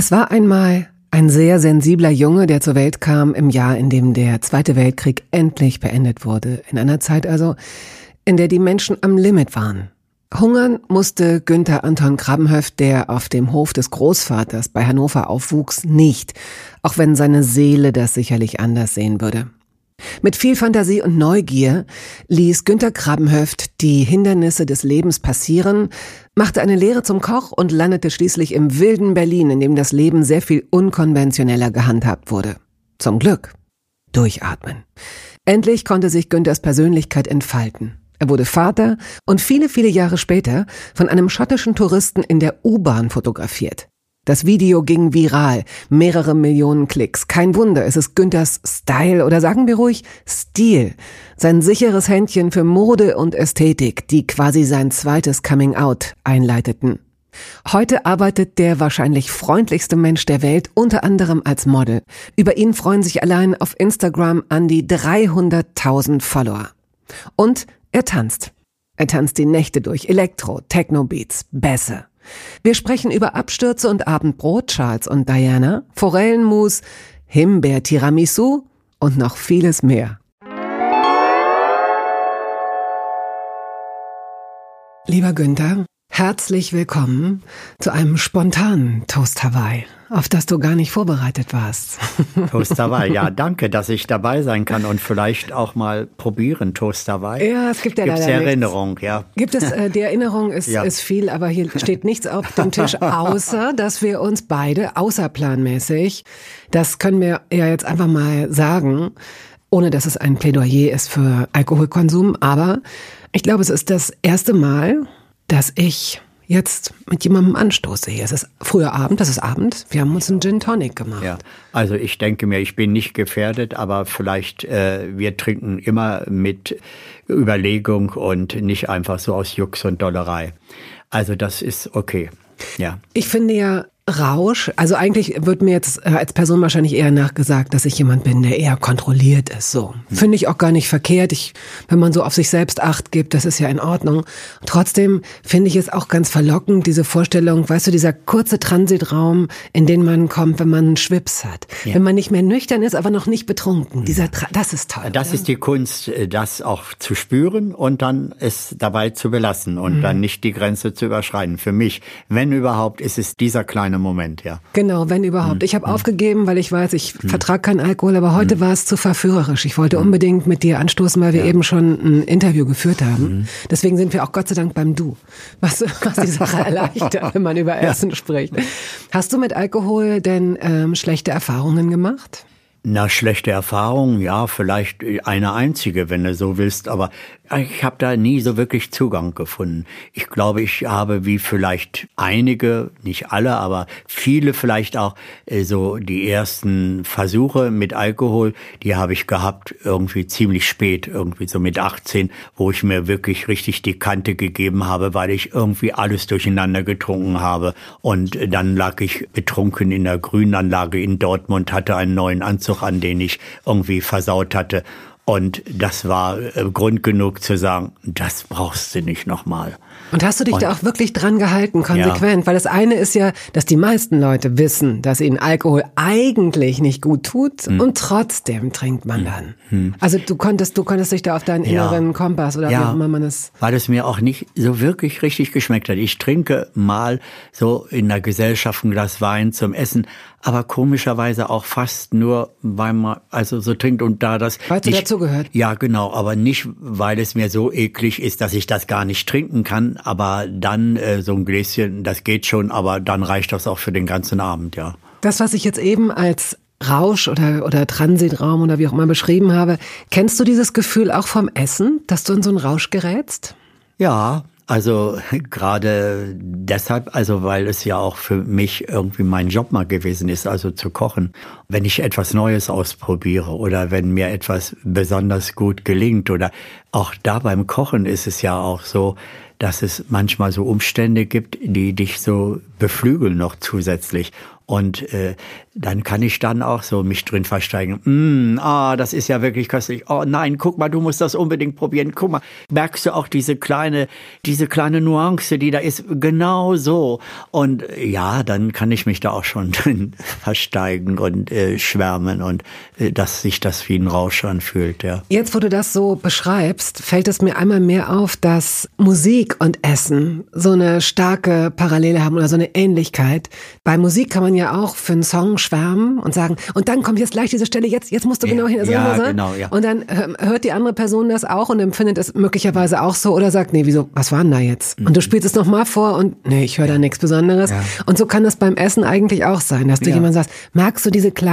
Es war einmal ein sehr sensibler Junge, der zur Welt kam im Jahr, in dem der Zweite Weltkrieg endlich beendet wurde. In einer Zeit also, in der die Menschen am Limit waren. Hungern musste Günther Anton Krabbenhöft, der auf dem Hof des Großvaters bei Hannover aufwuchs, nicht, auch wenn seine Seele das sicherlich anders sehen würde. Mit viel Fantasie und Neugier ließ Günter Krabbenhöft die Hindernisse des Lebens passieren, machte eine Lehre zum Koch und landete schließlich im wilden Berlin, in dem das Leben sehr viel unkonventioneller gehandhabt wurde. Zum Glück. Durchatmen. Endlich konnte sich Günthers Persönlichkeit entfalten. Er wurde Vater und viele, viele Jahre später von einem schottischen Touristen in der U-Bahn fotografiert. Das Video ging viral, mehrere Millionen Klicks. Kein Wunder, es ist Günthers Style oder sagen wir ruhig Stil. Sein sicheres Händchen für Mode und Ästhetik, die quasi sein zweites Coming Out einleiteten. Heute arbeitet der wahrscheinlich freundlichste Mensch der Welt unter anderem als Model. Über ihn freuen sich allein auf Instagram an die 300.000 Follower. Und er tanzt. Er tanzt die Nächte durch Elektro, Techno-Beats, Bässe. Wir sprechen über Abstürze und Abendbrot, Charles und Diana, Forellenmus, Himbeer-Tiramisu und noch vieles mehr. Lieber Günther, herzlich willkommen zu einem spontanen Toast Hawaii auf das du gar nicht vorbereitet warst. Toast Hawaii, ja, danke, dass ich dabei sein kann und vielleicht auch mal probieren Toast Hawaii. Ja, es gibt ja Gibt's leider Erinnerung, nichts. ja. Gibt es, äh, die Erinnerung ist, Ja. ist viel, aber hier steht nichts auf dem Tisch, außer, dass wir uns beide außerplanmäßig, das können wir ja jetzt einfach mal sagen, ohne dass es ein Plädoyer ist für Alkoholkonsum, aber ich glaube, es ist das erste Mal, dass ich jetzt mit jemandem anstoße hier. Es ist früher Abend, das ist Abend. Wir haben uns einen Gin Tonic gemacht. Ja, also ich denke mir, ich bin nicht gefährdet, aber vielleicht äh, wir trinken immer mit Überlegung und nicht einfach so aus Jux und Dollerei. Also das ist okay. Ja. Ich finde ja Rausch, also eigentlich wird mir jetzt äh, als Person wahrscheinlich eher nachgesagt, dass ich jemand bin, der eher kontrolliert ist. So finde ich auch gar nicht verkehrt. Ich, wenn man so auf sich selbst Acht gibt, das ist ja in Ordnung. Trotzdem finde ich es auch ganz verlockend diese Vorstellung, weißt du, dieser kurze Transitraum, in den man kommt, wenn man einen Schwips hat, Ja. wenn man nicht mehr nüchtern ist, aber noch nicht betrunken. Dieser, Tra das ist toll. Das ja. ist die Kunst, äh, das auch zu spüren und dann es dabei zu belassen und dann nicht die Grenze zu überschreiten. Für mich, wenn überhaupt, ist es dieser kleine Moment, ja. Genau, wenn überhaupt. Ich habe aufgegeben, weil ich weiß, ich vertrag keinen Alkohol, aber heute war es zu verführerisch. Ich wollte unbedingt mit dir anstoßen, weil wir eben schon ein Interview geführt haben. Deswegen sind wir auch Gott sei Dank beim Du, was, was die Sache erleichtert, wenn man über Essen spricht. Hast du mit Alkohol denn ähm, schlechte Erfahrungen gemacht? Na, schlechte Erfahrung, ja, vielleicht eine einzige, wenn du so willst, aber ich habe da nie so wirklich Zugang gefunden. Ich glaube, ich habe wie vielleicht einige, nicht alle, aber viele vielleicht auch äh, so die ersten Versuche mit Alkohol, die habe ich gehabt irgendwie ziemlich spät, irgendwie so mit 18, wo ich mir wirklich richtig die Kante gegeben habe, weil ich irgendwie alles durcheinander getrunken habe und dann lag ich betrunken in der Grünanlage in Dortmund, hatte einen neuen Anzug an, den ich irgendwie versaut hatte. Und das war äh, Grund genug zu sagen, das brauchst du nicht nochmal. Und hast du dich da auch wirklich dran gehalten, konsequent? Weil das eine ist ja, dass die meisten Leute wissen, dass ihnen Alkohol eigentlich nicht gut tut Hm. und trotzdem trinkt man dann. Also du konntest, du konntest dich da auf deinen inneren Kompass oder wie auch immer man es. weil es mir auch nicht so wirklich richtig geschmeckt hat. Ich trinke mal so in der Gesellschaft ein Glas Wein zum Essen, aber komischerweise auch fast nur, weil man also so trinkt und da das Weil's nicht- dazugehört. Ja, genau, aber nicht, weil es mir so eklig ist, dass ich das gar nicht trinken kann, aber dann äh, so ein Gläschen, das geht schon, aber dann reicht das auch für den ganzen Abend, ja. Das, was ich jetzt eben als Rausch oder, oder Transitraum oder wie auch immer beschrieben habe. Kennst du dieses Gefühl auch vom Essen, dass du in so einen Rausch gerätst? Ja, also gerade deshalb, also weil es ja auch für mich irgendwie mein Job mal gewesen ist, also zu kochen. Wenn ich etwas Neues ausprobiere oder wenn mir etwas besonders gut gelingt oder auch da beim Kochen ist es ja auch so, dass es manchmal so Umstände gibt, die dich so beflügeln noch zusätzlich. Und äh, dann kann ich dann auch so mich drin versteigen. Mm, ah, das ist ja wirklich köstlich. Oh nein, guck mal, du musst das unbedingt probieren. Guck mal, merkst du auch diese kleine, diese kleine Nuance, die da ist? Genau so. Und ja, dann kann ich mich da auch schon drin versteigen und äh, schwärmen und äh, dass sich das wie ein Rausch anfühlt. Ja. Jetzt, wo du das so beschreibst, fällt es mir einmal mehr auf, dass Musik und Essen so eine starke Parallele haben oder so eine Ähnlichkeit. Bei Musik kann man ja auch für einen Song schwärmen und sagen, und dann kommt jetzt gleich diese Stelle, jetzt, jetzt musst du genau hin. Ja, so, genau, ja. Und dann ähm, hört die andere Person das auch und empfindet es möglicherweise auch so oder sagt, nee, wieso, was war denn da jetzt? Mhm. Und du spielst es nochmal vor und nee, ich höre da nichts Besonderes. Ja. Und so kann das beim Essen eigentlich auch sein, dass du ja. jemand sagst, magst du diese kleine,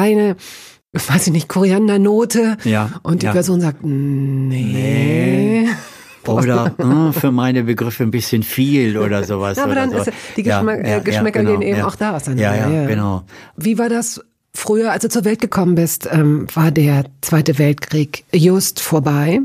weiß ich nicht, Koriandernote? Ja. Und die Person sagt, nee. nee. Oder mh, für meine Begriffe ein bisschen viel oder sowas. Ja, aber dann so. ist die Geschmack, ja, ja, Geschmäcker genau, gehen eben auch da auseinander. Ja, ja, genau. Wie war das früher, als du zur Welt gekommen bist, ähm, war der Zweite Weltkrieg just vorbei.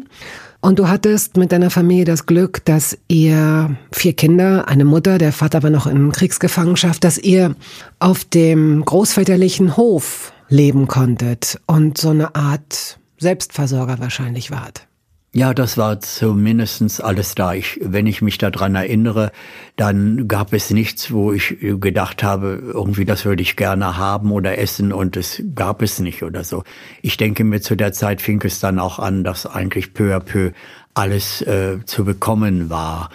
Und du hattest mit deiner Familie das Glück, dass ihr vier Kinder, eine Mutter, der Vater war noch in Kriegsgefangenschaft, dass ihr auf dem großväterlichen Hof leben konntet und so eine Art Selbstversorger wahrscheinlich wart. Ja, das war zumindestens alles da. Ich, wenn ich mich daran erinnere, dann gab es nichts, wo ich gedacht habe, irgendwie das würde ich gerne haben oder essen und es gab es nicht oder so. Ich denke mir, zu der Zeit fing es dann auch an, dass eigentlich peu à peu alles äh, zu bekommen war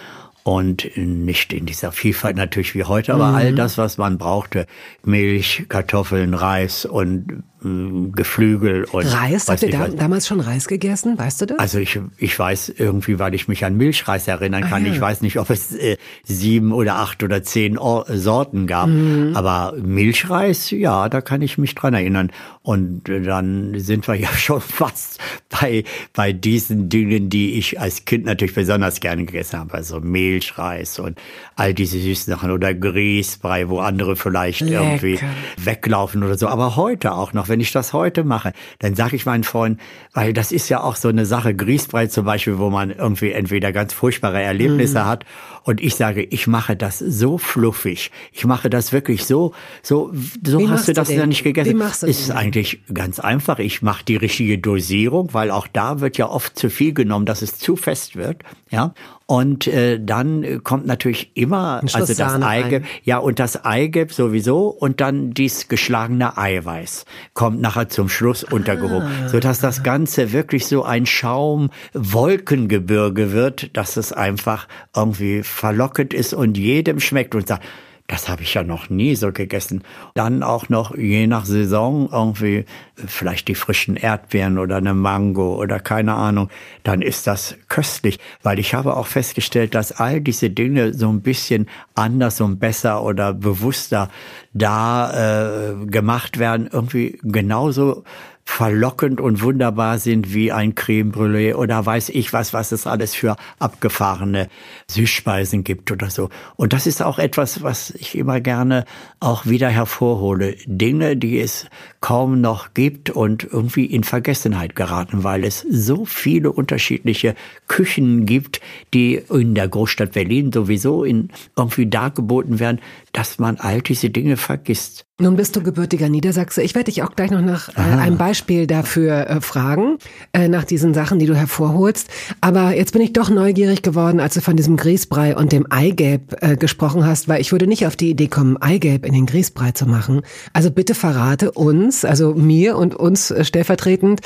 und nicht in dieser Vielfalt natürlich wie heute, aber mhm. all das, was man brauchte, Milch, Kartoffeln, Reis und Geflügel und Reis? Habt ihr da, damals schon Reis gegessen? Weißt du das? Also ich, ich weiß irgendwie, weil ich mich an Milchreis erinnern kann. Ah, ja. Ich weiß nicht, ob es äh, sieben oder acht oder zehn Or Sorten gab. Mhm. Aber Milchreis, ja, da kann ich mich dran erinnern. Und dann sind wir ja schon fast bei, bei diesen Dingen, die ich als Kind natürlich besonders gerne gegessen habe. Also Milchreis und all diese süßen Sachen oder Grießbrei, wo andere vielleicht Lecker. irgendwie weglaufen oder so. Aber heute auch noch wenn ich das heute mache, dann sage ich meinen Freunden, weil das ist ja auch so eine Sache, Grießbrei zum Beispiel, wo man irgendwie entweder ganz furchtbare Erlebnisse mhm. hat und ich sage, ich mache das so fluffig, ich mache das wirklich so, so, so Wie hast du das ja nicht gegessen. Wie machst du ist eigentlich ganz einfach. Ich mache die richtige Dosierung, weil auch da wird ja oft zu viel genommen, dass es zu fest wird, ja. Und äh, dann kommt natürlich immer also das Eigelb, ja und das Eigelb sowieso und dann dies geschlagene Eiweiß kommt nachher zum Schluss untergehoben, ah. so dass das Ganze wirklich so ein Schaum Wolkengebirge wird, dass es einfach irgendwie verlockend ist und jedem schmeckt und sagt das habe ich ja noch nie so gegessen. Dann auch noch je nach Saison irgendwie vielleicht die frischen Erdbeeren oder eine Mango oder keine Ahnung. Dann ist das köstlich, weil ich habe auch festgestellt, dass all diese Dinge so ein bisschen anders und besser oder bewusster da äh, gemacht werden, irgendwie genauso verlockend und wunderbar sind wie ein Creme Brûlée oder weiß ich was, was es alles für abgefahrene Süßspeisen gibt oder so. Und das ist auch etwas, was ich immer gerne auch wieder hervorhole. Dinge, die es kaum noch gibt und irgendwie in Vergessenheit geraten, weil es so viele unterschiedliche Küchen gibt, die in der Großstadt Berlin sowieso in irgendwie dargeboten werden, dass man all diese Dinge vergisst. Nun bist du gebürtiger Niedersachse. Ich werde dich auch gleich noch nach äh, einem Beispiel dafür äh, fragen, äh, nach diesen Sachen, die du hervorholst. Aber jetzt bin ich doch neugierig geworden, als du von diesem Grießbrei und dem Eigelb äh, gesprochen hast, weil ich würde nicht auf die Idee kommen, Eigelb in den Grießbrei zu machen. Also bitte verrate uns, also mir und uns äh, stellvertretend,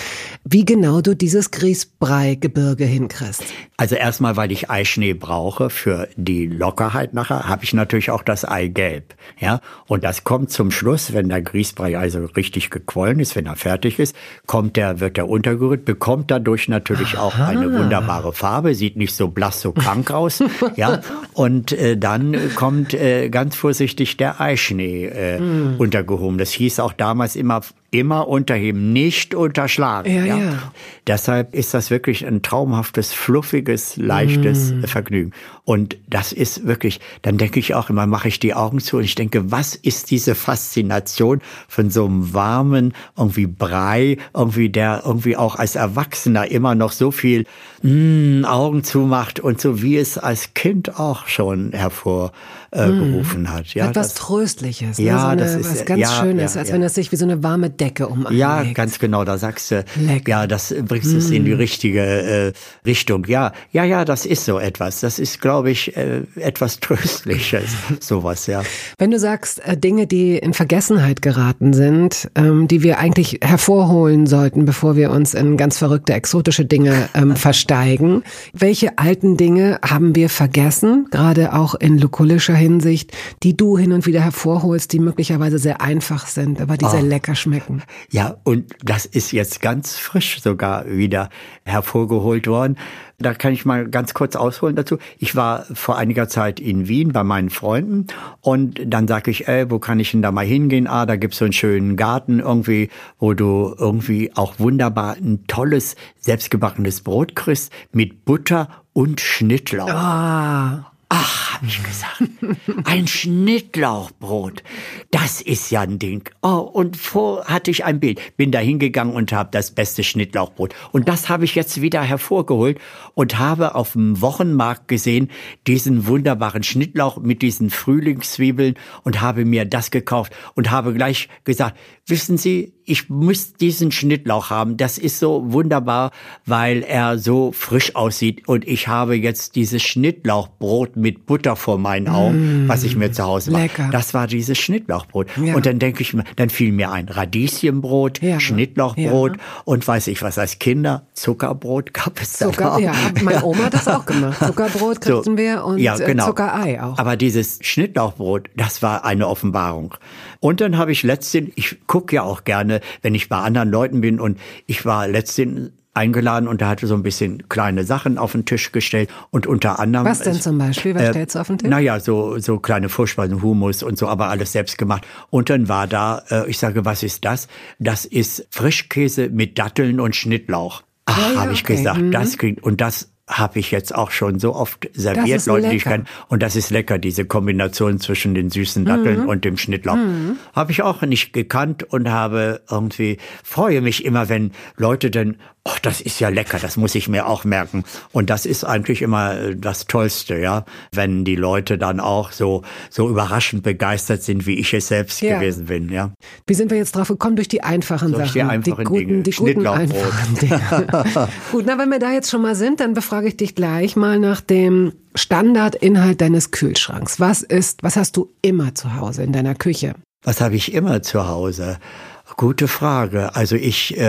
wie genau du dieses Grießbrei-Gebirge hinkriegst. Also erstmal, weil ich Eischnee brauche für die Lockerheit nachher, habe ich natürlich auch das Eigelb. Ja, und das kommt zum Schluss, wenn der Grießbrei also richtig gequollen ist, wenn er fertig ist, kommt der, wird er untergerührt, bekommt dadurch natürlich Aha. auch eine wunderbare Farbe, sieht nicht so blass, so krank aus. ja, und äh, dann kommt äh, ganz vorsichtig der Eischnee äh, mm. untergehoben. Das hieß auch damals immer immer unterheben, nicht unterschlagen. Ja, ja. ja. Deshalb ist das wirklich ein traumhaftes, fluffiges, leichtes mm. Vergnügen. Und das ist wirklich, dann denke ich auch immer, mache ich die Augen zu und ich denke, was ist diese Faszination von so einem warmen, irgendwie Brei, irgendwie der irgendwie auch als Erwachsener immer noch so viel mm, Augen zumacht und so wie es als Kind auch schon hervorgerufen äh, mm. hat. Ja, Etwas das, Tröstliches, ne? ja, so eine, das ist was ganz ja, Schönes, ja, als wenn es sich wie so eine warme Decke um Ja, ganz genau, da sagst du, Lecker. ja, das bringst es mm. in die richtige äh, Richtung. Ja, ja, ja, das ist so etwas. Das ist, glaube ich, äh, etwas Tröstliches, sowas, ja. Wenn du sagst, äh, Dinge, die in Vergessenheit geraten sind, ähm, die wir eigentlich hervorholen sollten, bevor wir uns in ganz verrückte, exotische Dinge ähm, versteigen, welche alten Dinge haben wir vergessen, gerade auch in lukullischer Hinsicht, die du hin und wieder hervorholst, die möglicherweise sehr einfach sind, aber die oh. sehr lecker schmecken? Ja, und das ist jetzt ganz frisch sogar wieder hervorgeholt worden. Da kann ich mal ganz kurz ausholen dazu. Ich war vor einiger Zeit in Wien bei meinen Freunden und dann sage ich, ey, wo kann ich denn da mal hingehen? Ah, da gibt's so einen schönen Garten irgendwie, wo du irgendwie auch wunderbar ein tolles selbstgebackenes Brot kriegst mit Butter und Schnittlauch. Ah. Ach, habe ich gesagt, ein Schnittlauchbrot, das ist ja ein Ding. Oh, und vor hatte ich ein Bild, bin da hingegangen und habe das beste Schnittlauchbrot. Und das habe ich jetzt wieder hervorgeholt und habe auf dem Wochenmarkt gesehen, diesen wunderbaren Schnittlauch mit diesen Frühlingszwiebeln und habe mir das gekauft und habe gleich gesagt, wissen Sie, ich muss diesen Schnittlauch haben. Das ist so wunderbar, weil er so frisch aussieht. Und ich habe jetzt dieses Schnittlauchbrot mit Butter vor meinen Augen, mm, was ich mir zu Hause mache. Lecker. Das war dieses Schnittlauchbrot. Ja. Und dann denke ich mir, dann fiel mir ein Radieschenbrot, ja. Schnittlauchbrot ja. und weiß ich was als Kinder, Zuckerbrot gab es Zucker, ja, meine Oma hat das auch gemacht. Zuckerbrot kriegten so, wir und äh, genau. Zuckerei auch. Aber dieses Schnittlauchbrot, das war eine Offenbarung. Und dann habe ich letztens, ich gucke ja auch gerne, wenn ich bei anderen Leuten bin und ich war letztens eingeladen und da hatte so ein bisschen kleine Sachen auf den Tisch gestellt und unter anderem. Was denn zum Beispiel? Was äh, stellst du auf den Tisch? Naja, so, so kleine Vorspeisen, Humus und so, aber alles selbst gemacht. Und dann war da, äh, ich sage, was ist das? Das ist Frischkäse mit Datteln und Schnittlauch. Ach, ja, habe ich okay. gesagt, mhm. das klingt, und das habe ich jetzt auch schon so oft serviert, Leute, die ich kenne. Und das ist lecker, diese Kombination zwischen den süßen Datteln mhm. und dem Schnittlauch. Mhm. Habe ich auch nicht gekannt und habe irgendwie, freue mich immer, wenn Leute dann ach, das ist ja lecker, das muss ich mir auch merken. Und das ist eigentlich immer äh, das Tollste, ja, wenn die Leute dann auch so, so überraschend begeistert sind, wie ich es selbst ja. gewesen bin, ja. Wie sind wir jetzt drauf gekommen? Durch die einfachen Durch Sachen. Die einfachen die guten, Dinge. Die guten einfachen Dinge. Gut, na, wenn wir da jetzt schon mal sind, dann befrage ich dich gleich mal nach dem Standardinhalt deines Kühlschranks. Was ist, was hast du immer zu Hause in deiner Küche? Was habe ich immer zu Hause? Gute Frage. Also ich äh,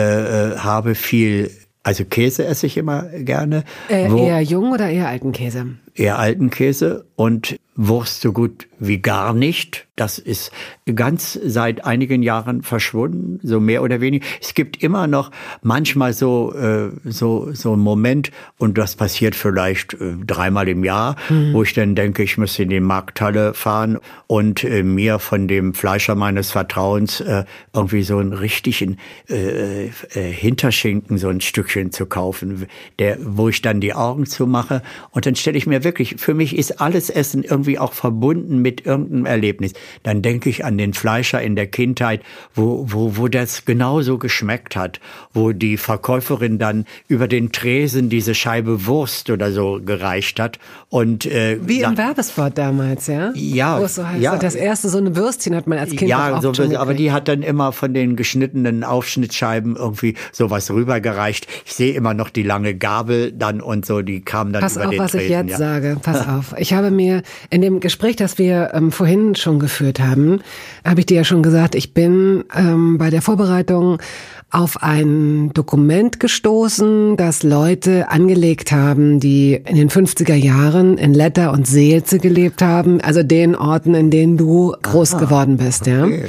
äh, habe viel, also Käse esse ich immer gerne. Äh, eher jung oder eher alten Käse? Eher alten Käse und Wurst so gut wie gar nicht. Das ist ganz seit einigen Jahren verschwunden, so mehr oder weniger. Es gibt immer noch manchmal so äh, so so einen Moment und das passiert vielleicht äh, dreimal im Jahr, mhm. wo ich dann denke, ich müsste in die Markthalle fahren und äh, mir von dem Fleischer meines Vertrauens äh, irgendwie so einen richtigen äh, äh, Hinterschinken, so ein Stückchen zu kaufen, der wo ich dann die Augen zumache und dann stelle ich mir wirklich, für mich ist alles Essen irgendwie auch verbunden mit irgendeinem Erlebnis. Dann denke ich an den Fleischer in der Kindheit, wo, wo, wo das genauso geschmeckt hat, wo die Verkäuferin dann über den Tresen diese Scheibe Wurst oder so gereicht hat. Und, äh, Wie im Werbespot damals, ja? Ja. Es so heißt, ja. Das erste so eine Würstchen hat man als Kind Ja, so, aber die hat dann immer von den geschnittenen Aufschnittscheiben irgendwie sowas rübergereicht. Ich sehe immer noch die lange Gabel dann und so, die kam dann Pass über auf, den was Tresen. ich jetzt ja. sage. Pass auf. Ich habe mir in dem Gespräch, das wir ähm, vorhin schon geführt haben, habe ich dir ja schon gesagt, ich bin ähm, bei der Vorbereitung auf ein Dokument gestoßen, das Leute angelegt haben, die in den 50er Jahren in Letter und Seelze gelebt haben, also den Orten, in denen du groß Aha, geworden bist, ja. Okay,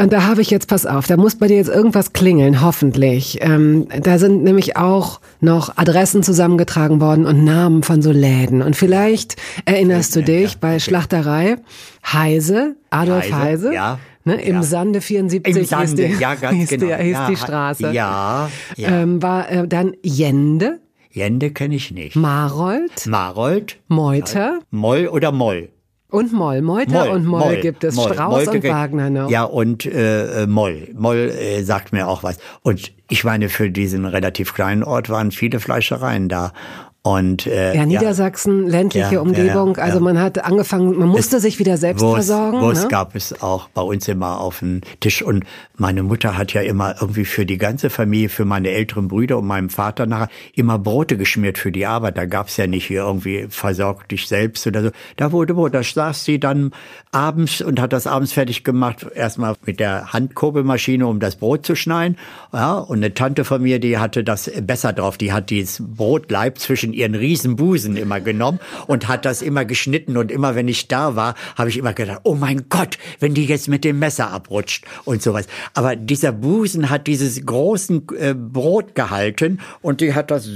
und da habe ich jetzt, pass auf, da muss bei dir jetzt irgendwas klingeln, hoffentlich. Ähm, da sind nämlich auch noch Adressen zusammengetragen worden und Namen von so Läden. Und vielleicht erinnerst du dich bei Schlachterei Heise, Adolf Heise, Heise ja. Ne? Im ja. Sande 74 Im Sande, hieß die, ja, ganz hieß genau. Die, hieß ja, die Straße. Ja, ja. Ähm, war äh, dann Jende, Jende kenne ich nicht. Marold, Marold, Meuter Moll oder Moll? Und Moll. Meuter und Moll, gibt es. Moll. Strauß Moll und Wagner noch. Ja, und äh, Moll. Moll äh, sagt mir auch was. Und ich meine, für diesen relativ kleinen Ort waren viele Fleischereien da. Und, äh, Ja, Niedersachsen, ländliche Ja, Umgebung. ja, ja. Also man hat angefangen, man musste sich wieder selbst Wurst, versorgen. Wurst ne? gab es auch bei uns immer auf dem Tisch. Und meine Mutter hat ja immer irgendwie für die ganze Familie, für meine älteren Brüder und meinem Vater nachher immer Brote geschmiert für die Arbeit. Da gab's ja nicht hier irgendwie versorg dich selbst oder so. Da wurde Brot. Da saß sie dann abends und hat das abends fertig gemacht. Erstmal mit der Handkurbelmaschine, um das Brot zu schneiden. Ja, und eine Tante von mir, die hatte das besser drauf. Die hat dieses Brotleib zwischen ihren riesen Busen immer genommen und hat das immer geschnitten. Und immer wenn ich da war, habe ich immer gedacht, oh mein Gott, wenn die jetzt mit dem Messer abrutscht und sowas. Aber dieser Busen hat dieses großen äh, Brot gehalten und die hat das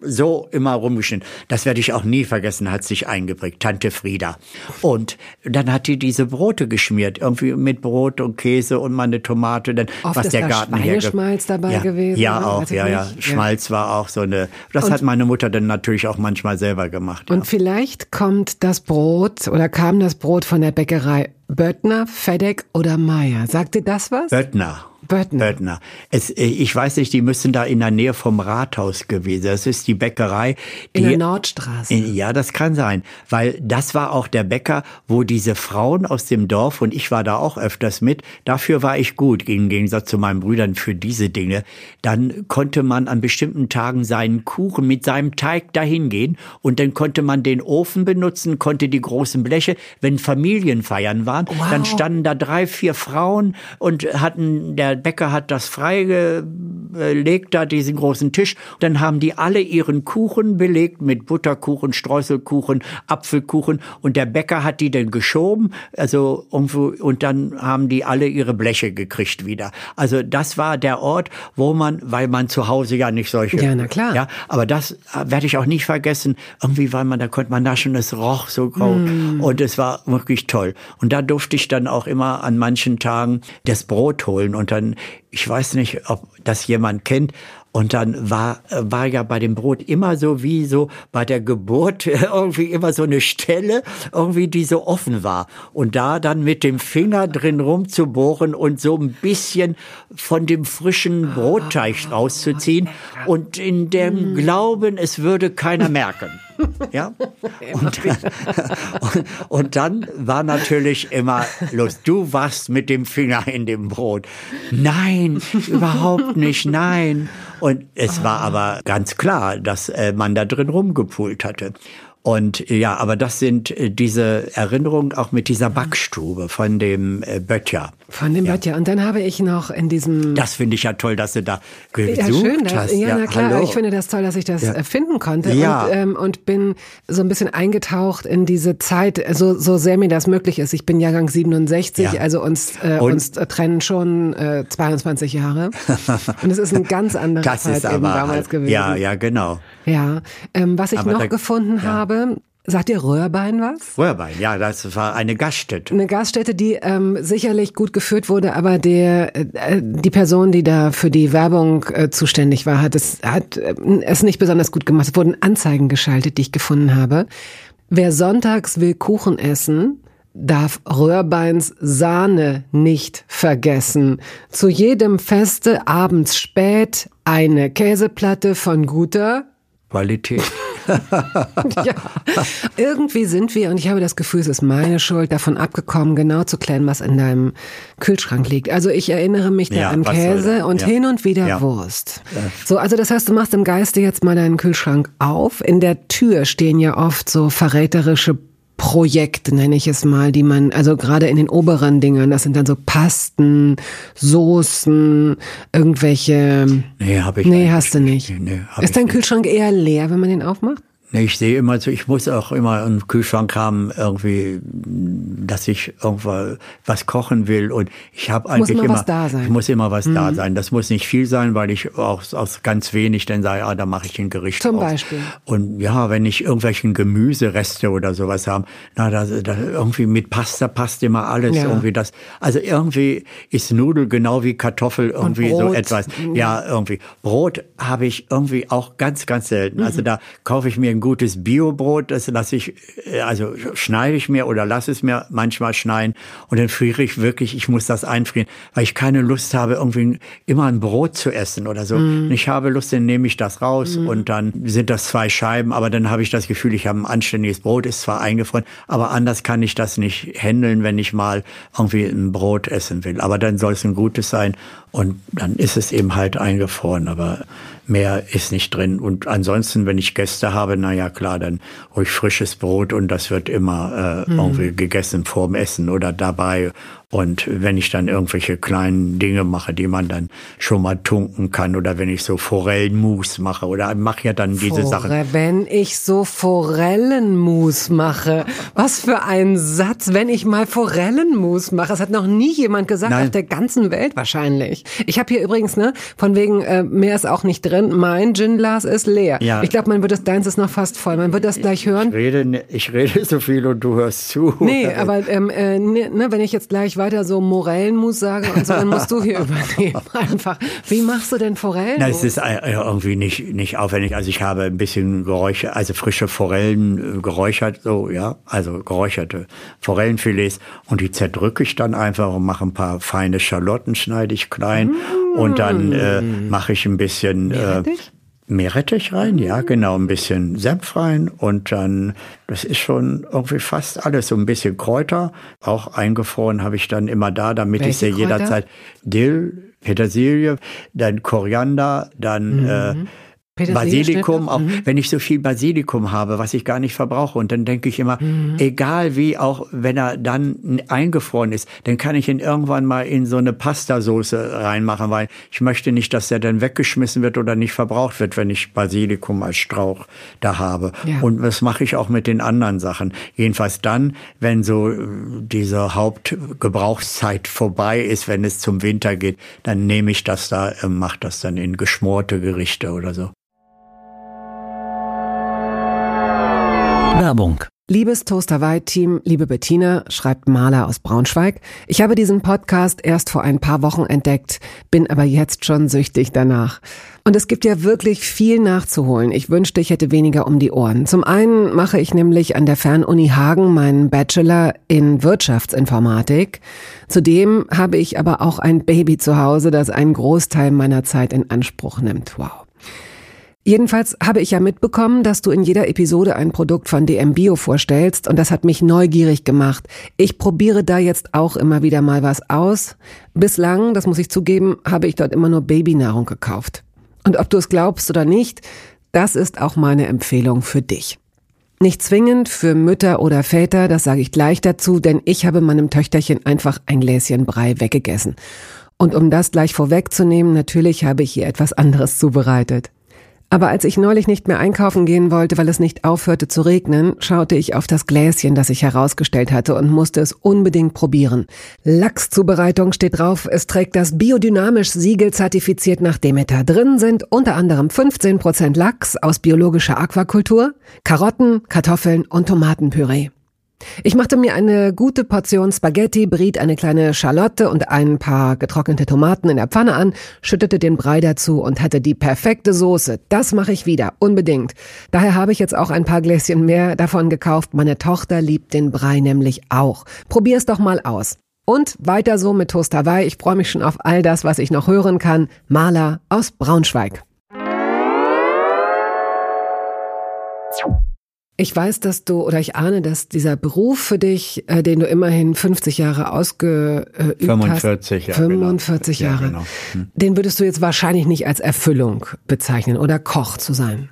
so immer rumgeschnitten. Das werde ich auch nie vergessen, hat sich eingeprägt. Tante Frieda. Und dann hat die diese Brote geschmiert, irgendwie mit Brot und Käse und mal eine Tomate, dann Oft was ist der da Garten Schweineschmalz dabei ja, gewesen, Ja, ne? auch, ja. Ja. Schmalz war auch so eine. Das Und- hat meine Mutter dann natürlich auch manchmal selber gemacht. Ja. Und vielleicht kommt das Brot oder kam das Brot von der Bäckerei Böttner, Fedek oder Meier. Sagt dir das was? Böttner. Böttner. Böttner. Es, äh, ich weiß nicht, die müssen da in der Nähe vom Rathaus gewesen. Das ist die Bäckerei. Die, In der Nordstraße. Ja, das kann sein, weil das war auch der Bäcker, wo diese Frauen aus dem Dorf und ich war da auch öfters mit. Dafür war ich gut im Gegensatz zu meinen Brüdern für diese Dinge. Dann konnte man an bestimmten Tagen seinen Kuchen mit seinem Teig dahin gehen und dann konnte man den Ofen benutzen, konnte die großen Bleche. Wenn Familienfeiern waren, dann standen da drei, vier Frauen und hatten der Bäcker hat das freigelegt, da diesen großen Tisch. Dann haben die alle ihren Kuchen belegt mit Butterkuchen, Streuselkuchen, Apfelkuchen und der Bäcker hat die dann geschoben, also irgendwo, und dann haben die alle ihre Bleche gekriegt wieder. Also das war der Ort, wo man, weil man zu Hause ja nicht solche. Ja, na klar. Ja, aber das äh, werde ich auch nicht vergessen. Irgendwie, weil man, da konnte man naschen, es roch so grau. Mm. Und es war wirklich toll. Und da durfte ich dann auch immer an manchen Tagen das Brot holen. Und dann, and ich weiß nicht, ob das jemand kennt. Und dann war, war ja bei dem Brot immer so wie so bei der Geburt irgendwie immer so eine Stelle, irgendwie die so offen war. Und da dann mit dem Finger drin rumzubohren und so ein bisschen von dem frischen Brotteig rauszuziehen und in dem Glauben, es würde keiner merken. Ja? Und, und, und dann war natürlich immer los. Du warst mit dem Finger in dem Brot. Nein, überhaupt nicht, nein. Und es war aber ganz klar, dass äh, man da drin rumgepult hatte. Und äh, ja, aber das sind äh, diese Erinnerungen auch mit dieser Backstube von dem äh, Böttcher. Von dem Böttcher. Und dann habe ich noch in diesem Das finde ich ja toll, dass du da gesucht Ja, schön. Das, hast. ja, na klar. hallo. Ich finde das toll, dass ich das Ja. finden konnte Ja. und, ähm, und bin so ein bisschen eingetaucht in diese Zeit, so, so sehr mir das möglich ist. Ich bin Jahrgang 67, Ja. also uns, äh, Und- uns trennen schon äh, 22 Jahre. und es ist eine ganz andere das Zeit ist eben damals halt, gewesen. ja, ja, genau. Ja. Ähm, was ich Aber noch da- gefunden ja. Habe, sagt ihr Röhrbein was? Röhrbein, ja, das war eine Gaststätte. Eine Gaststätte, die ähm, sicherlich gut geführt wurde, aber der äh, die Person, die da für die Werbung äh, zuständig war, hat es hat äh, es nicht besonders gut gemacht. Es wurden Anzeigen geschaltet, die ich gefunden habe. Wer sonntags will Kuchen essen, darf Röhrbeins Sahne nicht vergessen. Zu jedem Feste abends spät eine Käseplatte von guter Qualität. ja. Irgendwie sind wir, und ich habe das Gefühl, es ist meine Schuld, davon abgekommen, genau zu klären, was in deinem Kühlschrank liegt. Also ich erinnere mich da Ja, an Käse und Ja. hin und wieder Ja. Wurst. So, also das heißt, du machst im Geiste jetzt mal deinen Kühlschrank auf. In der Tür stehen ja oft so verräterische Projekte, nenne ich es mal, die man, also gerade in den oberen Dingern, das sind dann so Pasten, Soßen, irgendwelche. Nee, habe ich Nee, eigentlich hast du nicht. Nee, hab Ist dein nicht. Kühlschrank eher leer, wenn man den aufmacht? Ich sehe immer so, ich muss auch immer einen Kühlschrank haben, irgendwie, dass ich irgendwo was kochen will und ich habe eigentlich muss immer, was da sein. muss immer was mhm. da sein. Das muss nicht viel sein, weil ich auch aus ganz wenig dann sage, ah, da mache ich ein Gericht Zum draus. Beispiel. Und ja, wenn ich irgendwelchen Gemüsereste oder sowas habe, na, da, da irgendwie mit Pasta passt immer alles ja. irgendwie das. Also irgendwie ist Nudel genau wie Kartoffel irgendwie so etwas. Mhm. Ja, irgendwie Brot habe ich irgendwie auch ganz, ganz selten. Also mhm. da kaufe ich mir ein gutes Biobrot, das lasse ich, äh, also schneide ich mir oder lasse es mir manchmal schneiden und dann friere ich wirklich, ich muss das einfrieren, weil ich keine Lust habe, irgendwie immer ein Brot zu essen oder so. Mhm. Ich habe Lust, dann nehme ich das raus mhm. und dann sind das zwei Scheiben, aber dann habe ich das Gefühl, ich habe ein anständiges Brot, ist zwar eingefroren, aber anders kann ich das nicht handeln, wenn ich mal irgendwie ein Brot essen will. Aber dann soll es ein gutes sein und dann ist es eben halt eingefroren, aber mehr ist nicht drin. Und ansonsten, wenn ich Gäste habe, na ja klar, dann ruhig frisches Brot und das wird immer äh, mhm. irgendwie gegessen vorm Essen oder dabei und wenn ich dann irgendwelche kleinen Dinge mache, die man dann schon mal tunken kann oder wenn ich so Forellenmus mache oder mache ja dann diese Forel, Sachen. Wenn ich so Forellenmus mache, was für ein Satz, wenn ich mal Forellenmus mache. Das hat noch nie jemand gesagt Nein. auf der ganzen Welt wahrscheinlich. Ich habe hier übrigens, ne, von wegen, äh, mehr ist auch nicht drin, mein Ginglas ist leer. Ja. Ich glaube, man wird das, deins ist noch fast voll. Man wird das gleich hören. Ich rede, ich rede so viel und du hörst zu. Nee, aber ähm, äh, ne, ne, wenn ich jetzt gleich weiter so Morellenmus sagen und so, dann musst du hier übernehmen. Einfach. Wie machst du denn Forellen? Na, es ist äh, irgendwie nicht, nicht aufwendig. Also ich habe ein bisschen geräuchert, also frische Forellen äh, geräuchert, so, ja, also geräucherte Forellenfilets und die zerdrücke ich dann einfach und mache ein paar feine Schalotten, schneide ich klein mmh. und dann äh, mache ich ein bisschen äh, Meerrettich rein, ja, genau, ein bisschen Senf rein und dann, das ist schon irgendwie fast alles, so ein bisschen Kräuter, auch eingefroren habe ich dann immer da, damit Welche ich sie jederzeit Dill, Petersilie, dann Koriander, dann mhm. äh, Basilikum, auch mhm. wenn ich so viel Basilikum habe, was ich gar nicht verbrauche. Und dann denke ich immer, mhm. egal wie, auch wenn er dann eingefroren ist, dann kann ich ihn irgendwann mal in so eine Pastasoße reinmachen, weil ich möchte nicht, dass der dann weggeschmissen wird oder nicht verbraucht wird, wenn ich Basilikum als Strauch da habe. Ja. Und das mache ich auch mit den anderen Sachen. Jedenfalls dann, wenn so äh, diese Hauptgebrauchszeit vorbei ist, wenn es zum Winter geht, dann nehme ich das da, äh, mache das dann in geschmorte Gerichte oder so. Werbung. Liebes Toaster White Team, liebe Bettina, schreibt Maler aus Braunschweig. Ich habe diesen Podcast erst vor ein paar Wochen entdeckt, bin aber jetzt schon süchtig danach. Und es gibt ja wirklich viel nachzuholen. Ich wünschte, ich hätte weniger um die Ohren. Zum einen mache ich nämlich an der Fernuni Hagen meinen Bachelor in Wirtschaftsinformatik. Zudem habe ich aber auch ein Baby zu Hause, das einen Großteil meiner Zeit in Anspruch nimmt. Wow. Jedenfalls habe ich ja mitbekommen, dass du in jeder Episode ein Produkt von DM Bio vorstellst und das hat mich neugierig gemacht. Ich probiere da jetzt auch immer wieder mal was aus. Bislang, das muss ich zugeben, habe ich dort immer nur Babynahrung gekauft. Und ob du es glaubst oder nicht, das ist auch meine Empfehlung für dich. Nicht zwingend für Mütter oder Väter, das sage ich gleich dazu, denn ich habe meinem Töchterchen einfach ein Gläschen Brei weggegessen. Und um das gleich vorwegzunehmen, natürlich habe ich hier etwas anderes zubereitet. Aber als ich neulich nicht mehr einkaufen gehen wollte, weil es nicht aufhörte zu regnen, schaute ich auf das Gläschen, das ich herausgestellt hatte und musste es unbedingt probieren. Lachszubereitung steht drauf, es trägt das biodynamisch Siegel zertifiziert nach Demeter. Drin sind unter anderem 15% Lachs aus biologischer Aquakultur, Karotten, Kartoffeln und Tomatenpüree. Ich machte mir eine gute Portion Spaghetti, briet eine kleine Schalotte und ein paar getrocknete Tomaten in der Pfanne an, schüttete den Brei dazu und hatte die perfekte Soße. Das mache ich wieder, unbedingt. Daher habe ich jetzt auch ein paar Gläschen mehr davon gekauft. Meine Tochter liebt den Brei nämlich auch. Probier es doch mal aus. Und weiter so mit Toast Hawaii. Ich freue mich schon auf all das, was ich noch hören kann. Maler aus Braunschweig. Ich weiß, dass du oder ich ahne, dass dieser Beruf für dich, äh, den du immerhin 50 Jahre ausgeübt 45 hast, 45 genau. Jahre, ja, genau. hm. den würdest du jetzt wahrscheinlich nicht als Erfüllung bezeichnen oder Koch zu sein.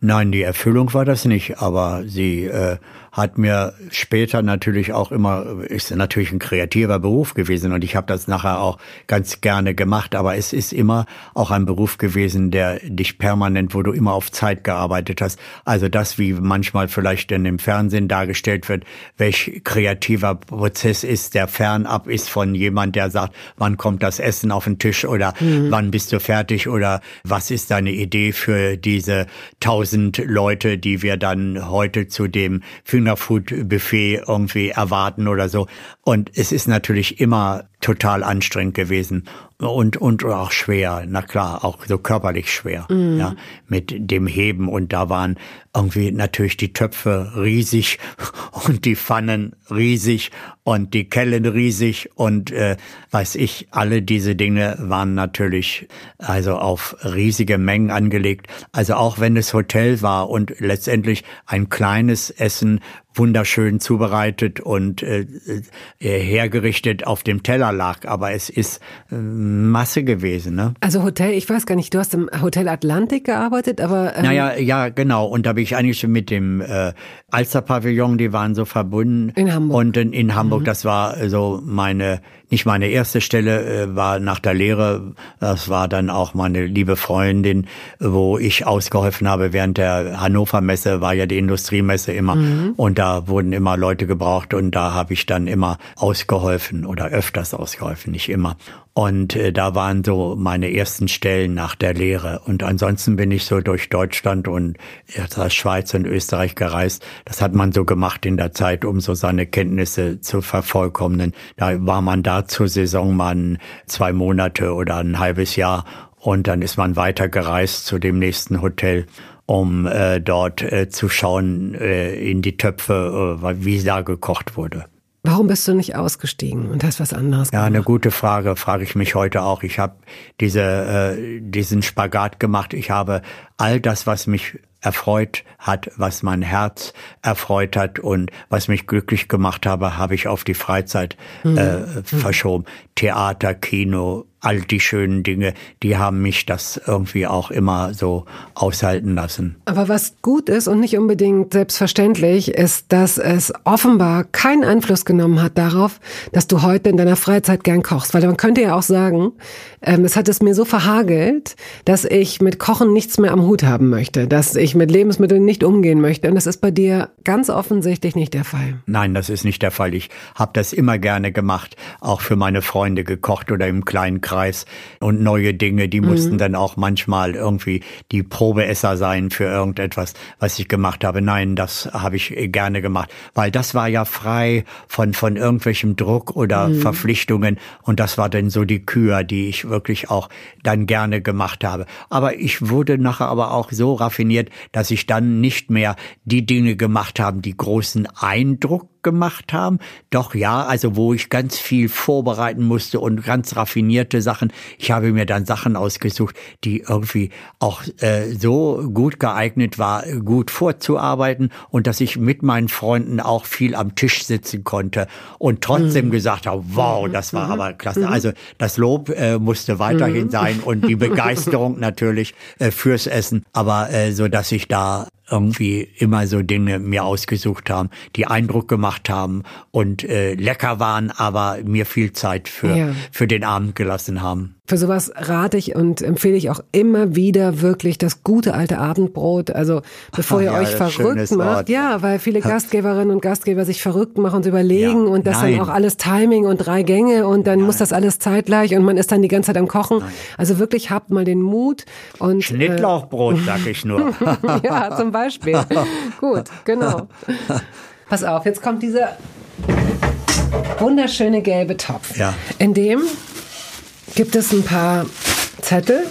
Nein, die Erfüllung war das nicht, aber sie äh, hat mir später natürlich auch immer, ist natürlich ein kreativer Beruf gewesen und ich habe das nachher auch ganz gerne gemacht, aber es ist immer auch ein Beruf gewesen, der dich permanent, wo du immer auf Zeit gearbeitet hast. Also das, wie manchmal vielleicht in dem Fernsehen dargestellt wird, welch kreativer Prozess ist, der fernab ist von jemand, der sagt, wann kommt das Essen auf den Tisch oder mhm. wann bist du fertig oder was ist deine Idee für diese tausend Leute, die wir dann heute zu dem Fingerfood-Buffet irgendwie erwarten oder so. Und es ist natürlich immer total anstrengend gewesen und und auch schwer, na klar, auch so körperlich schwer, mm. ja, mit dem Heben und da waren irgendwie natürlich die Töpfe riesig und die Pfannen riesig und die Kellen riesig und äh, weiß ich, alle diese Dinge waren natürlich also auf riesige Mengen angelegt. Also auch wenn es Hotel war und letztendlich ein kleines Essen wunderschön zubereitet und äh, äh, hergerichtet auf dem Teller lag, aber es ist äh, Masse gewesen. Ne? Also Hotel, ich weiß gar nicht, du hast im Hotel Atlantik gearbeitet, aber... Ähm naja, ja, genau. Und da bin ich eigentlich mit dem äh, Alster-Pavillon, die waren so verbunden. In Hamburg. Und in, in Hamburg, mhm. das war so meine nicht meine erste Stelle äh, war nach der Lehre, das war dann auch meine liebe Freundin, wo ich ausgeholfen habe während der Hannover Messe, war ja die Industriemesse immer mhm. und da wurden immer Leute gebraucht und da habe ich dann immer ausgeholfen oder öfters ausgeholfen, nicht immer. Und äh, da waren so meine ersten Stellen nach der Lehre. Und ansonsten bin ich so durch Deutschland und Schweiz und Österreich gereist. Das hat man so gemacht in der Zeit, um so seine Kenntnisse zu vervollkommnen. Da war man da zur Saison mal zwei Monate oder ein halbes Jahr. Und dann ist man weiter gereist zu dem nächsten Hotel um äh, dort äh, zu schauen äh, in die Töpfe, äh, wie da gekocht wurde. Warum bist du nicht ausgestiegen und hast was anderes gemacht? Ja, eine gute Frage, frage ich mich heute auch. Ich habe diese, äh, diesen Spagat gemacht. Ich habe all das, was mich erfreut hat, was mein Herz erfreut hat und was mich glücklich gemacht habe, habe ich auf die Freizeit mhm. äh, verschoben. Theater, Kino, all die schönen Dinge, die haben mich das irgendwie auch immer so aushalten lassen. Aber was gut ist und nicht unbedingt selbstverständlich, ist, dass es offenbar keinen Einfluss genommen hat darauf, dass du heute in deiner Freizeit gern kochst. Weil man könnte ja auch sagen, ähm, es hat es mir so verhagelt, dass ich mit Kochen nichts mehr am Hut haben möchte, dass ich mit Lebensmitteln nicht umgehen möchte. Und das ist bei dir ganz offensichtlich nicht der Fall. Nein, das ist nicht der Fall. Ich habe das immer gerne gemacht, auch für meine Freunde gekocht oder im kleinen Kreis und neue Dinge, die mussten mhm. dann auch manchmal irgendwie die Probeesser sein für irgendetwas, was ich gemacht habe. Nein, das habe ich gerne gemacht, weil das war ja frei von von irgendwelchem Druck oder mhm. Verpflichtungen und das war dann so die Kür, die ich wirklich auch dann gerne gemacht habe. Aber ich wurde nachher aber auch so raffiniert, dass ich dann nicht mehr die Dinge gemacht habe, die großen Eindruck gemacht haben. Doch ja, also wo ich ganz viel vorbereiten musste und ganz raffinierte Sachen. Ich habe mir dann Sachen ausgesucht, die irgendwie auch äh, so gut geeignet war, gut vorzuarbeiten und dass ich mit meinen Freunden auch viel am Tisch sitzen konnte und trotzdem mhm. gesagt habe, wow, mhm. das war mhm. aber klasse. Mhm. Also das Lob äh, musste weiterhin mhm. sein und die Begeisterung natürlich äh, fürs Essen, aber äh, so dass ich da irgendwie immer so Dinge mir ausgesucht haben, die Eindruck gemacht haben und äh, lecker waren, aber mir viel Zeit für, ja. für den Abend gelassen haben. Für sowas rate ich und empfehle ich auch immer wieder wirklich das gute alte Abendbrot. Also bevor ihr ja, euch verrückt macht, Ort. ja, weil viele Gastgeberinnen und Gastgeber sich verrückt machen und überlegen ja, und das nein. dann auch alles Timing und drei Gänge und dann nein. muss das alles zeitgleich und man ist dann die ganze Zeit am Kochen. Nein. Also wirklich habt mal den Mut und Schnittlauchbrot, äh, sag ich nur. ja, zum Beispiel. Gut, genau. Pass auf, jetzt kommt dieser wunderschöne gelbe Topf, ja. in dem gibt es ein paar Zettel.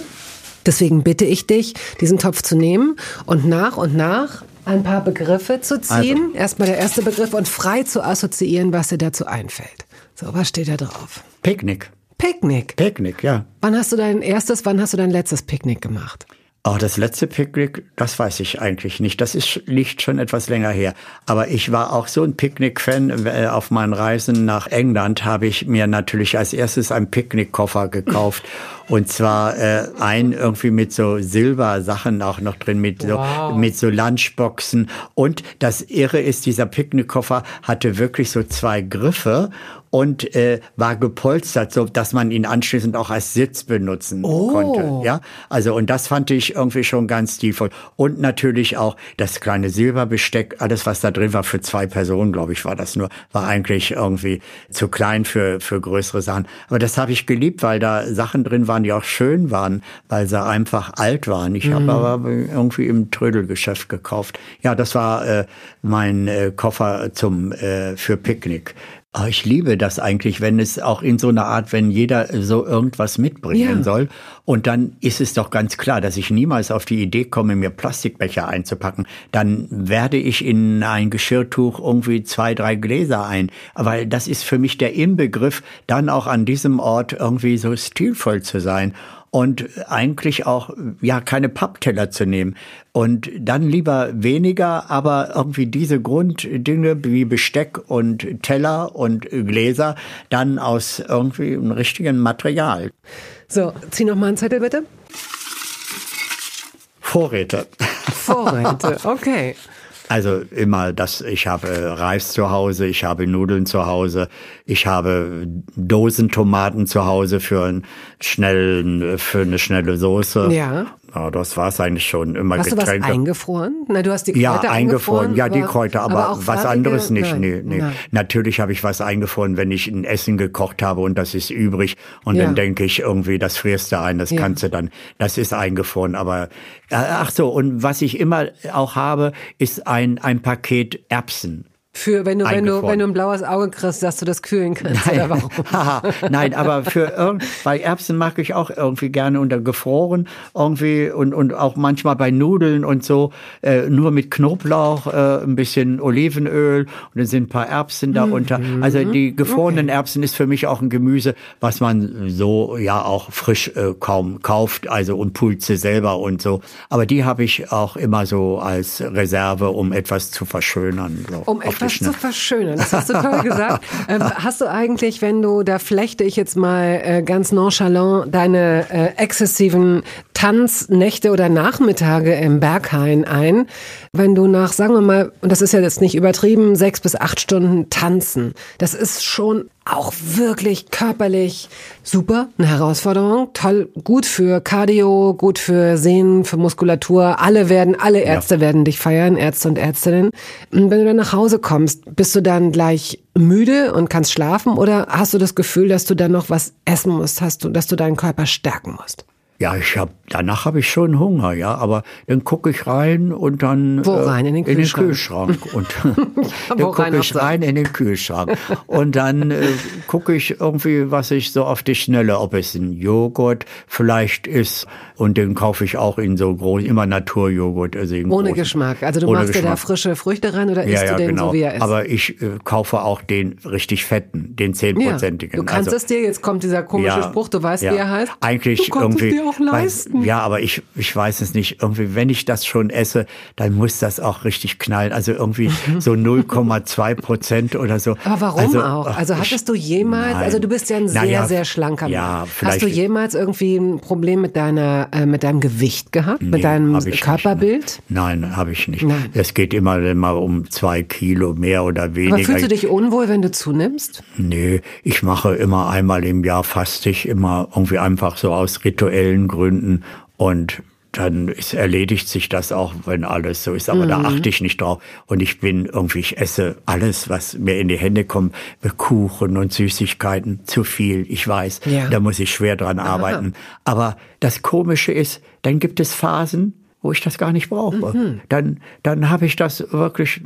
Deswegen bitte ich dich, diesen Topf zu nehmen und nach und nach ein paar Begriffe zu ziehen. Also. Erstmal der erste Begriff und frei zu assoziieren, was dir dazu einfällt. So, was steht da drauf? Picknick. Picknick. Picknick, ja. Wann hast du dein erstes, wann hast du dein letztes Picknick gemacht? Oh, das letzte Picknick, das weiß ich eigentlich nicht. Das ist, liegt schon etwas länger her. Aber ich war auch so ein Picknick-Fan. Äh, auf meinen Reisen nach England habe ich mir natürlich als erstes einen Picknickkoffer gekauft. Und zwar äh, ein irgendwie mit so Silbersachen auch noch drin, mit so, wow. mit so Lunchboxen. Und das Irre ist, dieser Picknickkoffer hatte wirklich so zwei Griffe und äh, war gepolstert, so dass man ihn anschließend auch als Sitz benutzen oh. konnte. Ja, also und das fand ich irgendwie schon ganz stilvoll. Und natürlich auch das kleine Silberbesteck, alles was da drin war für zwei Personen, glaube ich, war das nur, war eigentlich irgendwie zu klein für für größere Sachen. Aber das habe ich geliebt, weil da Sachen drin waren, die auch schön waren, weil sie einfach alt waren. Ich mhm. habe aber irgendwie im Trödelgeschäft gekauft. Ja, das war äh, mein äh, Koffer zum äh, für Picknick. Oh, ich liebe das eigentlich, wenn es auch in so einer Art, wenn jeder so irgendwas mitbringen ja. soll. Und dann ist es doch ganz klar, dass ich niemals auf die Idee komme, mir Plastikbecher einzupacken. Dann werde ich in ein Geschirrtuch irgendwie zwei, drei Gläser ein. Weil das ist für mich der Inbegriff, dann auch an diesem Ort irgendwie so stilvoll zu sein und eigentlich auch ja keine Pappteller zu nehmen und dann lieber weniger, aber irgendwie diese Grunddinge wie Besteck und Teller und Gläser dann aus irgendwie einem richtigen Material. So, zieh noch mal einen Zettel bitte. Vorräte. Vorräte, okay. Also immer das, ich habe Reis zu Hause, ich habe Nudeln zu Hause, ich habe Dosentomaten zu Hause für einen schnellen, für eine schnelle Soße. Ja. Ja, das war es eigentlich schon. Immer Hast Getränke. du was eingefroren? Na, du hast die Kräuter ja, eingefroren. Ja, die Kräuter, aber, aber was anderes nicht. Nein. Nee, nee. Nein. Natürlich habe ich was eingefroren, wenn ich ein Essen gekocht habe und das ist übrig. Und ja. dann denke ich irgendwie, das frierst du ein, das ja. kannst du dann, das ist eingefroren. Aber äh, ach so, und was ich immer auch habe, ist ein, ein Paket Erbsen. Für wenn du, wenn du, wenn du ein blaues Auge kriegst, dass du das kühlen kannst. Nein, oder warum? Nein aber für irgend, bei Erbsen mag ich auch irgendwie gerne unter gefroren irgendwie und, und auch manchmal bei Nudeln und so, äh, nur mit Knoblauch, äh, ein bisschen Olivenöl und dann sind ein paar Erbsen darunter. Mhm. Also die gefrorenen okay. Erbsen ist für mich auch ein Gemüse, was man so ja auch frisch äh, kaum kauft, also und pulze selber und so. Aber die habe ich auch immer so als Reserve, um etwas zu verschönern. So. Um etwas das zu verschönern. Das hast du toll gesagt. Ähm, hast du eigentlich, wenn du, da flechte ich jetzt mal äh, ganz nonchalant deine äh, exzessiven Tanznächte oder Nachmittage im Berghain ein, wenn du nach, sagen wir mal, und das ist ja jetzt nicht übertrieben, sechs bis acht Stunden tanzen. Das ist schon auch wirklich körperlich super, eine Herausforderung, toll, gut für Cardio, gut für Sehnen, für Muskulatur. Alle werden, alle Ärzte ja. werden dich feiern, Ärzte und Ärztinnen. Und wenn du dann nach Hause kommst, bist du dann gleich müde und kannst schlafen oder hast du das Gefühl, dass du dann noch was essen musst, hast du, dass du deinen Körper stärken musst? Ja, ich hab, danach habe ich schon Hunger, ja, aber dann gucke ich rein und dann Wo rein? In den Kühlschrank, in den Kühlschrank. und dann gucke ich rein in den Kühlschrank. Und dann äh, gucke ich irgendwie, was ich so auf die Schnelle, ob es ein Joghurt vielleicht ist und den kaufe ich auch in so groß, immer Naturjoghurt. Also Ohne großen, Geschmack. Also du machst dir da frische Früchte rein oder isst ja, ja, du den genau. so wie er ist? Aber ich äh, kaufe auch den richtig fetten, den zehnprozentigen. Ja, du kannst also, es dir, jetzt kommt dieser komische Spruch, du weißt, wie er heißt. Eigentlich du irgendwie auch leisten. Weiß, ja, aber ich, ich weiß es nicht. Irgendwie, wenn ich das schon esse, dann muss das auch richtig knallen. Also irgendwie so 0,2 Prozent oder so. Aber warum also, auch? Also hattest du jemals, nein. also du bist ja ein sehr, ja, sehr schlanker Mann. Ja, vielleicht, Hast du jemals irgendwie ein Problem mit deiner, äh, mit deinem Gewicht gehabt? Nee, mit deinem Körperbild? Nicht, nein, habe ich nicht. Nein. Es geht immer, immer um zwei Kilo mehr oder weniger. Aber fühlst du dich unwohl, wenn du zunimmst? Nee, ich mache immer einmal im Jahr faste ich immer irgendwie einfach so aus rituellen Gründen und dann ist, erledigt sich das auch, wenn alles so ist. Aber mhm. da achte ich nicht drauf. Und ich bin irgendwie, ich esse alles, was mir in die Hände kommt, Kuchen und Süßigkeiten, zu viel, ich weiß. Ja. Da muss ich schwer dran Aha. arbeiten. Aber das Komische ist, dann gibt es Phasen, wo ich das gar nicht brauche. Mhm. Dann, dann habe ich das wirklich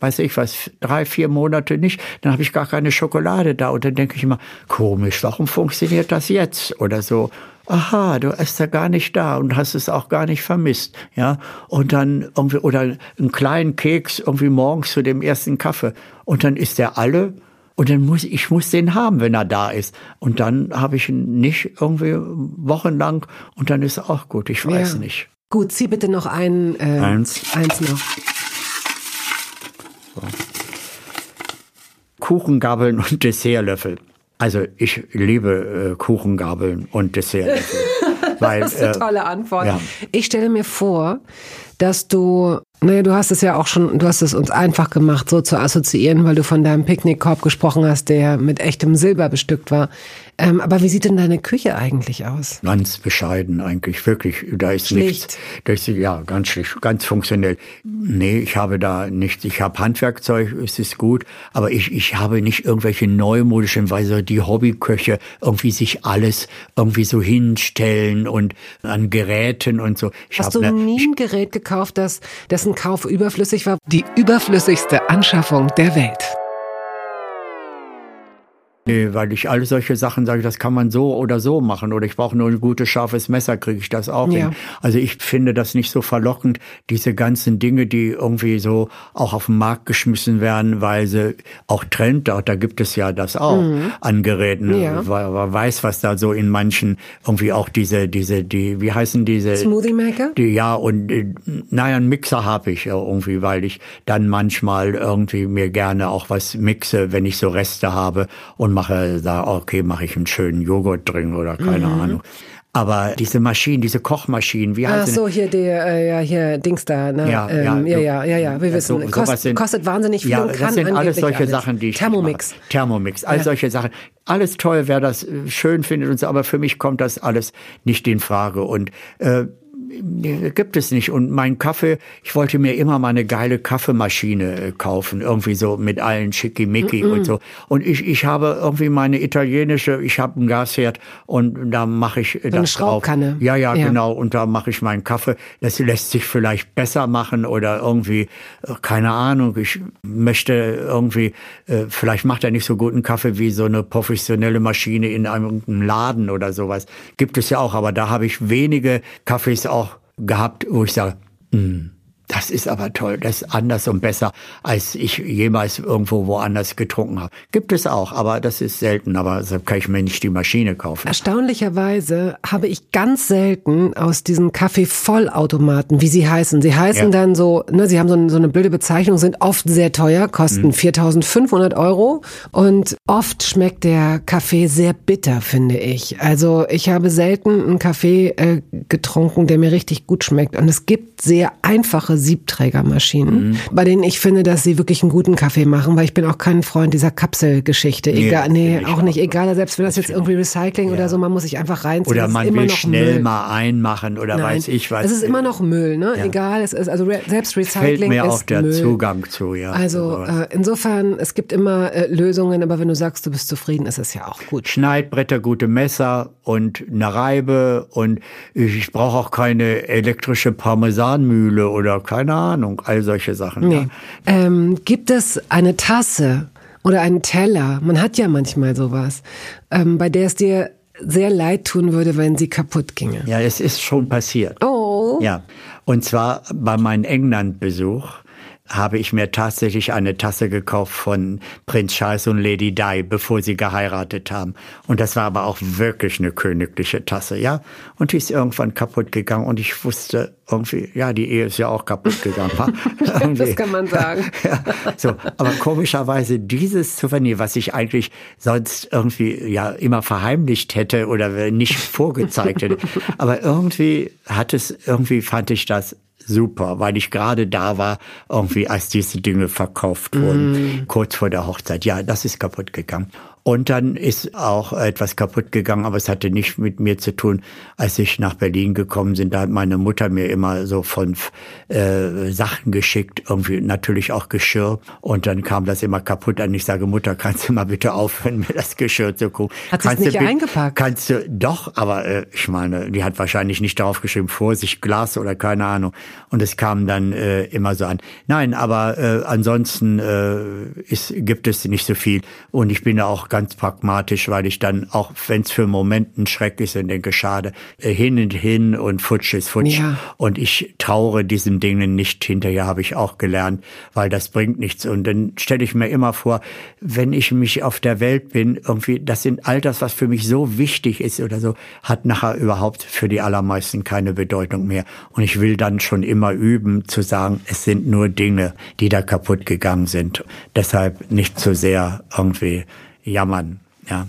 weiß ich was, drei, vier Monate nicht, dann habe ich gar keine Schokolade da. Und dann denke ich immer, komisch, warum funktioniert das jetzt? Oder so, aha, du bist ja gar nicht da und hast es auch gar nicht vermisst, ja. Und dann irgendwie, oder einen kleinen Keks irgendwie morgens zu dem ersten Kaffee. Und dann ist der alle Und dann muss ich muss den haben, wenn er da ist. Und dann habe ich ihn nicht irgendwie wochenlang und dann ist er auch gut. Ich weiß Ja. nicht. Gut, zieh bitte noch ein, äh, Eins. eins noch. Kuchengabeln und Dessertlöffel. Also ich liebe äh, Kuchengabeln und Dessertlöffel. weil, Das ist eine äh, tolle Antwort. ja. Ich stelle mir vor, dass du, naja, du hast es ja auch schon, du hast es uns einfach gemacht, so zu assoziieren, weil du von deinem Picknickkorb gesprochen hast, der mit echtem Silber bestückt war. Ähm, aber wie sieht denn deine Küche eigentlich aus? Ganz bescheiden eigentlich, wirklich. Da ist Schlicht. nichts. Da ist, ja, ganz schlicht, ganz funktionell. Nee, ich habe da nichts. Ich habe Handwerkzeug, es ist gut, aber ich, ich habe nicht irgendwelche neumodischen, weil so die Hobbyköche irgendwie sich alles irgendwie so hinstellen und an Geräten und so. Ich Hast du ne- nie ein Gerät gekauft, das, dessen Kauf überflüssig war? Die überflüssigste Anschaffung der Welt. Nee, weil ich alle solche Sachen sage, das kann man so oder so machen oder ich brauche nur ein gutes, scharfes Messer, kriege ich das auch Ja. hin. Also ich finde das nicht so verlockend, diese ganzen Dinge, die irgendwie so auch auf den Markt geschmissen werden, weil sie auch Trend, da, da gibt es ja das auch an Geräten. Mhm. Ja. Weil man weiß, was da so in manchen irgendwie auch diese, diese, die, wie heißen diese? Smoothie Maker? Die, ja, und äh, naja, einen Mixer habe ich ja irgendwie, weil ich dann manchmal irgendwie mir gerne auch was mixe, wenn ich so Reste habe und mache da, okay, mache ich einen schönen Joghurt drin oder keine Mhm. Ahnung. Aber diese Maschinen, diese Kochmaschinen, wie Ach heißen so, hier der, äh, ja, hier Dings da, ne? Ja, ähm, ja, ja, ja, ja, ja, wir wissen. so- Kost, sind- kostet wahnsinnig viel Ja, und kann das sind alles solche alles. Sachen, die ich Thermomix. mache. Thermomix, all Ja. solche Sachen. Alles toll, wer das äh, schön findet und so, aber für mich kommt das alles nicht in Frage und äh, gibt es nicht. Und mein Kaffee, ich wollte mir immer mal eine geile Kaffeemaschine äh, kaufen, irgendwie so mit allen Schickimicki und so. Und ich, ich habe irgendwie meine italienische, ich habe einen Gasherd und da mache ich äh, das eine Schraubkanne. drauf. Ja, ja, Ja. genau. Und da mache ich meinen Kaffee. Das lässt sich vielleicht besser machen oder irgendwie, äh, keine Ahnung. Ich möchte irgendwie, vielleicht macht er nicht so guten Kaffee wie so eine professionelle Maschine in einem Laden oder sowas. Gibt es ja auch, aber da habe ich wenige Kaffees auch gehabt, wo ich sage, "Hm, das ist aber toll, das ist anders und besser, als ich jemals irgendwo woanders getrunken habe. Gibt es auch, aber das ist selten, aber deshalb kann ich mir nicht die Maschine kaufen. Erstaunlicherweise habe ich ganz selten aus diesen Kaffee-Vollautomaten, wie sie heißen. Sie heißen Ja. dann so, ne, sie haben so, eine- so eine blöde Bezeichnung, sind oft sehr teuer, kosten Mhm. 4.500 Euro und oft schmeckt der Kaffee sehr bitter, finde ich. Also ich habe selten einen Kaffee äh, getrunken, der mir richtig gut schmeckt. Und es gibt sehr einfache Siebträgermaschinen, Mhm. bei denen ich finde, dass sie wirklich einen guten Kaffee machen, weil ich bin auch kein Freund dieser Kapselgeschichte. Egal, nee, auch nicht. auch. Egal, selbst wenn das jetzt irgendwie Recycling oder so, man muss sich einfach reinziehen. Oder man will schnell Müll. mal einmachen oder Nein, weiß ich was. Es ist immer noch Müll, ne? Ja. Egal, es ist also re selbst Recycling fällt mir ist auch der Müll. Zugang zu, ja. Also sowas. äh, insofern, es gibt immer äh, Lösungen, aber wenn du sagst, du bist zufrieden, ist es ja auch gut. Schneidbretter, gute Messer und eine Reibe und ich, ich brauche auch keine elektrische Parmesanmühle oder keine Ahnung, all solche Sachen. Nee. Ja. Ähm, gibt es eine Tasse oder einen Teller? Man hat ja manchmal sowas, ähm, bei der es dir sehr leid tun würde, wenn sie kaputt ginge. ja, es ist schon passiert. Oh. Ja, und zwar bei meinem England-Besuch habe ich mir tatsächlich eine Tasse gekauft von Prinz Charles und Lady Di, bevor sie geheiratet haben. Und das war aber auch wirklich eine königliche Tasse, ja. Und die ist irgendwann kaputt gegangen und ich wusste irgendwie, ja, die Ehe ist ja auch kaputt gegangen. Irgendwie. Das kann man sagen. ja, so, aber komischerweise dieses Souvenir, was ich eigentlich sonst irgendwie ja immer verheimlicht hätte oder nicht vorgezeigt hätte, aber irgendwie hat es, irgendwie fand ich das super, weil ich gerade da war, irgendwie als diese Dinge verkauft wurden, kurz vor der Hochzeit. Ja, das ist kaputt gegangen. Und dann ist auch etwas kaputt gegangen, aber es hatte nicht mit mir zu tun. Als ich nach Berlin gekommen bin, da hat meine Mutter mir immer so von äh, Sachen geschickt, irgendwie natürlich auch Geschirr. Und dann kam das immer kaputt an. Ich sage, Mutter, kannst du mal bitte aufhören, mir das Geschirr zu gucken? Hat kannst nicht eingepackt? Kannst du, doch, aber äh, ich meine, die hat wahrscheinlich nicht darauf geschrieben, Vorsicht, Glas oder keine Ahnung. Und es kam dann äh, immer so an. Nein, aber äh, ansonsten äh, ist, gibt es nicht so viel. Und ich bin auch ganz pragmatisch, weil ich dann, auch wenn es für einen Moment ein Schreck ist und denke, schade, äh, hin und hin und futsch ist futsch. Ja. Und ich traure diesen Dingen nicht hinterher, habe ich auch gelernt, weil das bringt nichts. Und dann stelle ich mir immer vor, wenn ich mich auf der Welt bin, irgendwie, das sind all das, was für mich so wichtig ist oder so, hat nachher überhaupt für die allermeisten keine Bedeutung mehr. Und ich will dann schon immer üben, zu sagen, es sind nur Dinge, die da kaputt gegangen sind. Deshalb nicht zu sehr irgendwie jammern, ja.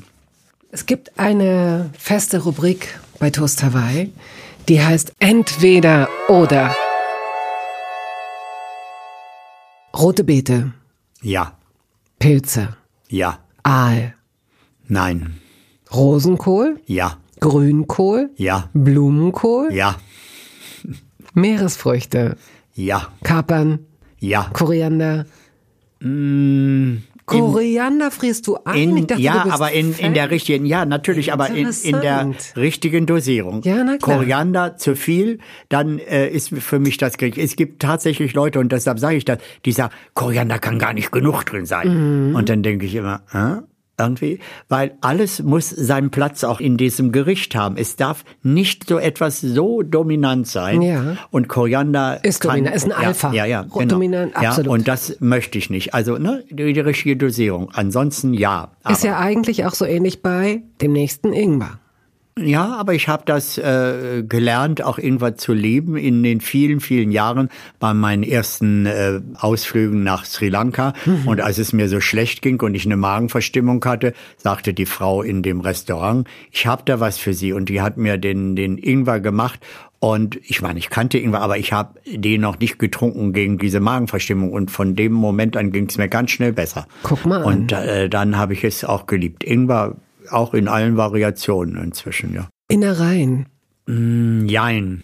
Es gibt eine feste Rubrik bei Toast Hawaii, die heißt Entweder oder. Rote Beete, Ja, Pilze, ja, Aal, nein, Rosenkohl, ja, Grünkohl, ja, Blumenkohl, ja, Meeresfrüchte, ja, Kapern, ja. Koriander. Koriander frierst du ein? In, dachte, ja, du aber in, in der richtigen, ja, natürlich, aber in, in der richtigen Dosierung. Ja, na klar. Koriander zu viel, dann äh, ist für mich das Krieg. Es gibt tatsächlich Leute, und deshalb sage ich das, die sagen, Koriander kann gar nicht genug drin sein. Mhm. Und dann denke ich immer, äh? Irgendwie, weil alles muss seinen Platz auch in diesem Gericht haben. Es darf nicht so etwas so dominant sein. Ja. Und Koriander Ist kann, dominant, ist ein Alpha. Ja, ja, Ro- genau. dominant, ja, absolut. und das möchte ich nicht. Also ne, die, die richtige Dosierung. Ansonsten ja. Ist Aber- ja eigentlich auch so ähnlich bei dem nächsten Ingwer. Ja, aber ich habe das äh, gelernt, auch Ingwer zu lieben in den vielen, vielen Jahren bei meinen ersten äh, Ausflügen nach Sri Lanka. Und als es mir so schlecht ging und ich eine Magenverstimmung hatte, sagte die Frau in dem Restaurant, ich habe da was für Sie. Und die hat mir den, den Ingwer gemacht. Und ich meine, ich kannte Ingwer, aber ich habe den noch nicht getrunken gegen diese Magenverstimmung. Und von dem Moment an ging es mir ganz schnell besser. Guck mal an. Und äh, dann habe ich es auch geliebt. Ingwer auch in allen Variationen inzwischen, ja. Innereien. Jein.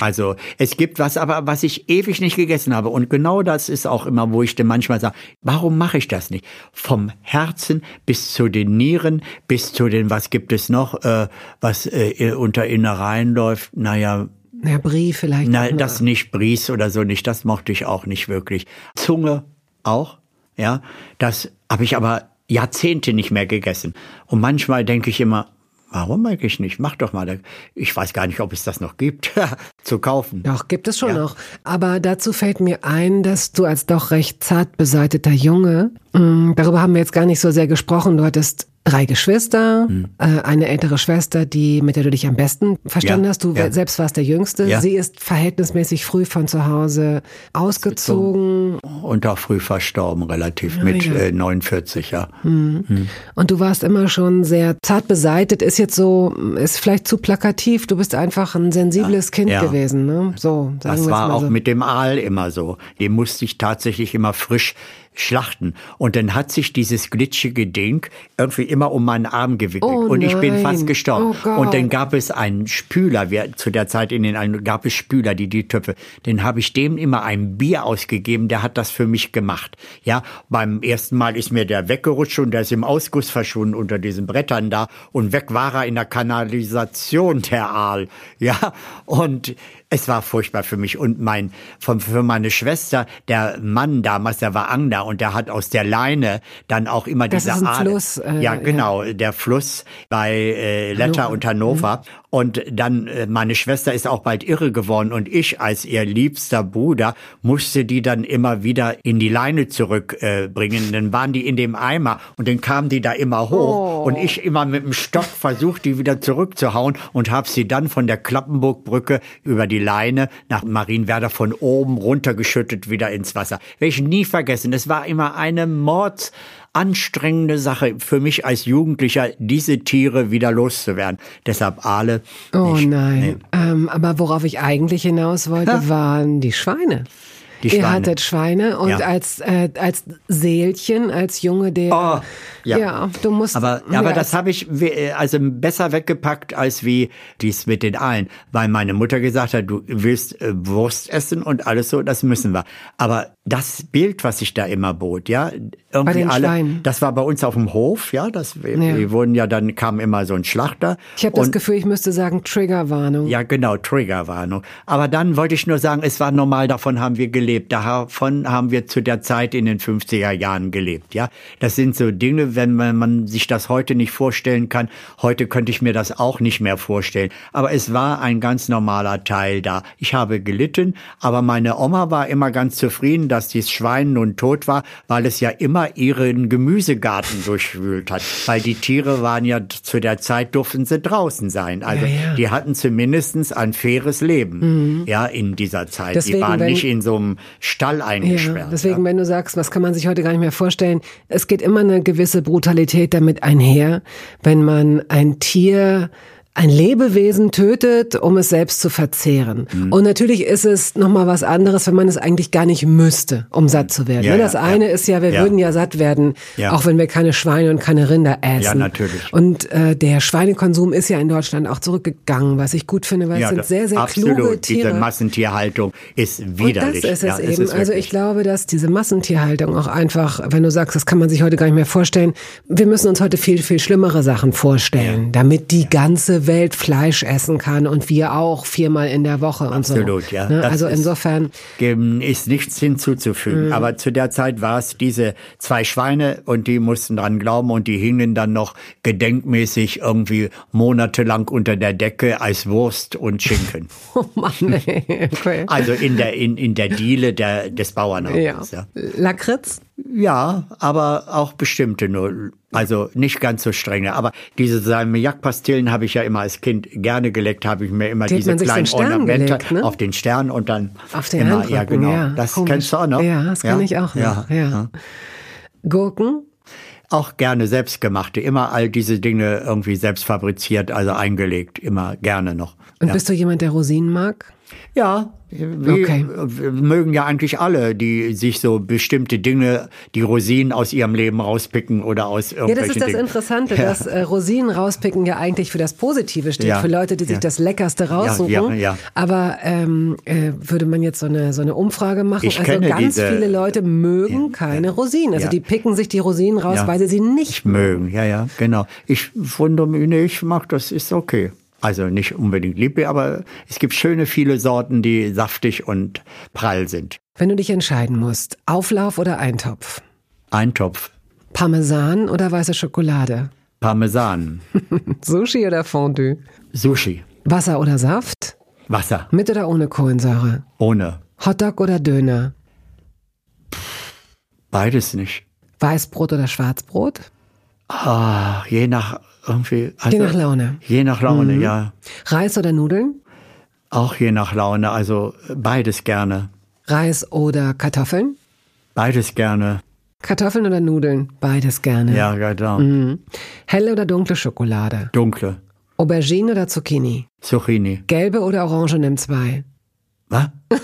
Also es gibt was, aber was ich ewig nicht gegessen habe. Und genau das ist auch immer, wo ich dann manchmal sage, warum mache ich das nicht? Vom Herzen bis zu den Nieren, bis zu den, was gibt es noch, äh, was äh, unter Innereien läuft. Naja, Ja, Brie vielleicht. na, das nicht Bries oder so nicht, das mochte ich auch nicht wirklich. Zunge auch, ja. Das habe ich aber Jahrzehnte nicht mehr gegessen. Und manchmal denke ich immer, warum eigentlich nicht? Mach doch mal. Ich weiß gar nicht, ob es das noch gibt, zu kaufen. Doch, gibt es schon Ja. noch. Aber dazu fällt mir ein, dass du als doch recht zart beseiteter Junge, mh, darüber haben wir jetzt gar nicht so sehr gesprochen, du hattest drei Geschwister, Hm. äh, eine ältere Schwester, die mit der du dich am besten verstanden Ja, hast. Du ja. selbst warst der Jüngste. Ja. Sie ist verhältnismäßig früh von zu Hause ausgezogen. Und auch früh verstorben, relativ mit äh, 49, ja. Und du warst immer schon sehr zart beseitet. Ist jetzt so, ist vielleicht zu plakativ. Du bist einfach ein sensibles Kind gewesen, ne? So, sagen Das war auch so. mit dem Aal immer so. Den musste ich tatsächlich immer frisch schlachten. Und dann hat sich dieses glitschige Ding irgendwie immer um meinen Arm gewickelt. Oh und ich bin fast gestorben. Oh und dann gab es einen Spüler, wir, zu der Zeit in den gab es Spüler, die die Töpfe. Den habe ich dem immer ein Bier ausgegeben, der hat das für mich gemacht. Ja, beim ersten Mal ist mir der weggerutscht und der ist im Ausguss verschwunden unter diesen Brettern da und weg war er in der Kanalisation, der Aal. Ja, und es war furchtbar für mich. Und mein von für meine Schwester der Mann damals der war Angler und der hat aus der Leine dann auch immer Das diese Aal- Fluss, äh, ja genau der Fluss bei äh, Letter Hannover. und Hannover und dann äh, meine Schwester ist auch bald irre geworden und ich als ihr liebster Bruder musste die dann immer wieder in die Leine zurückbringen äh, dann waren die in dem Eimer und dann kamen die da immer hoch und ich immer mit dem Stock versucht die wieder zurückzuhauen und habe sie dann von der Klappenburgbrücke über die Leine nach Marienwerder von oben runtergeschüttet wieder ins Wasser. Werde ich nie vergessen. Es war immer eine Mords anstrengende Sache für mich als Jugendlicher, diese Tiere wieder loszuwerden. Deshalb Aale. Oh nicht. nein. Nee. Ähm, aber worauf ich eigentlich hinaus wollte, waren die Schweine. Die Ihr Schweine. hattet Schweine und Ja. als, äh, als Seelchen, als Junge, der. Oh, ja. ja. du musst. Aber, aber das habe ich also besser weggepackt als wie dies mit den Aalen, weil meine Mutter gesagt hat, du willst äh, Wurst essen und alles so, das müssen wir. Aber das Bild, was ich da immer bot, ja, irgendwie den alle, Schweinen. das war bei uns auf dem Hof, ja, das wir, Ja. wir wurden ja dann kam immer so ein Schlachter. ich habe das Gefühl, ich müsste sagen Triggerwarnung. ja, genau, Triggerwarnung. Aber dann wollte ich nur sagen, es war normal, davon haben wir gelebt. Gelebt. Davon haben wir zu der Zeit in den 50er Jahren gelebt. Ja, das sind so Dinge, wenn man, man sich das heute nicht vorstellen kann. Heute könnte ich mir das auch nicht mehr vorstellen. Aber es war ein ganz normaler Teil da. Ich habe gelitten, aber meine Oma war immer ganz zufrieden, dass dieses Schwein nun tot war, weil es ja immer ihren Gemüsegarten durchwühlt hat. Weil die Tiere waren ja zu der Zeit durften sie draußen sein. Also ja, ja. die hatten zumindestens ein faires Leben. Mhm. Ja, in dieser Zeit. Deswegen, die waren nicht in so einem Stall eingesperrt. Ja, deswegen, wenn du sagst, was kann man sich heute gar nicht mehr vorstellen, es geht immer eine gewisse Brutalität damit einher, wenn man ein Tier ein Lebewesen tötet, um es selbst zu verzehren. Mhm. Und natürlich ist es nochmal was anderes, wenn man es eigentlich gar nicht müsste, um satt zu werden. Ja, das ja, eine ja. ist ja, wir würden ja satt werden, auch wenn wir keine Schweine und keine Rinder essen. Ja, natürlich. Und äh, der Schweinekonsum ist ja in Deutschland auch zurückgegangen, was ich gut finde, weil es sind sehr, sehr absolut. kluge Tiere. Diese Massentierhaltung ist widerlich. Und das ist es eben. Ist also ich glaube, dass diese Massentierhaltung auch einfach, wenn du sagst, das kann man sich heute gar nicht mehr vorstellen, wir müssen uns heute viel, viel schlimmere Sachen vorstellen, damit die ganze Welt Fleisch essen kann und wir auch viermal in der Woche und so. Absolut, ja. Ne? Also insofern ist nichts hinzuzufügen. Mhm. Aber zu der Zeit war es diese zwei Schweine und die mussten dran glauben und die hingen dann noch gedenkmäßig irgendwie monatelang unter der Decke als Wurst und Schinken. oh Mann, ey. okay. Also in der in, in der Diele der des Bauernhauses. Ja. ja. Lakritz? Ja, aber auch bestimmte nur. Also nicht ganz so strenge. Aber diese Salmiak-Pastillen habe ich ja immer als Kind gerne geleckt, habe ich mir immer Die diese kleinen Ornamente gelegt, ne? auf den Stern und dann auf den immer, ja genau. Ja, das komisch. kennst du auch noch? Ja, das kann ich auch noch. Ja, ja. Gurken? Auch gerne selbstgemachte, immer all diese Dinge irgendwie selbst fabriziert, also eingelegt, immer gerne noch. Und bist du jemand, der Rosinen mag? Ja, wie, okay. mögen ja eigentlich alle, die sich so bestimmte Dinge, die Rosinen aus ihrem Leben rauspicken oder aus irgendwelchen Ja, das ist das Dingen. Interessante, ja. dass äh, Rosinen rauspicken ja eigentlich für das Positive steht, ja. für Leute, die sich ja. das Leckerste raussuchen. Ja, ja, Aber ähm, äh, würde man jetzt so eine, so eine Umfrage machen, ich also ganz diese, viele Leute mögen keine Rosinen. Also die picken sich die Rosinen raus, weil sie sie nicht mögen. Ja, ja, genau. Ich wundere mich, nee, ich mag das, ist okay. Also nicht unbedingt Liebe, aber es gibt schöne viele Sorten, die saftig und prall sind. Wenn du dich entscheiden musst, Auflauf oder Eintopf? Eintopf. Parmesan oder weiße Schokolade? Parmesan. Sushi oder Fondue? Sushi. Wasser oder Saft? Wasser. Mit oder ohne Kohlensäure? Ohne. Hotdog oder Döner? Beides nicht. Weißbrot oder Schwarzbrot? Ah, je nach irgendwie. Also, je nach Laune. Je nach Laune, mhm. ja. Reis oder Nudeln? Auch je nach Laune, also beides gerne. Reis oder Kartoffeln? Beides gerne. Kartoffeln oder Nudeln? Beides gerne. Ja, genau. Mhm. Helle oder dunkle Schokolade? Dunkle. Aubergine oder Zucchini? Zucchini. Gelbe oder Orange nimm zwei? Was?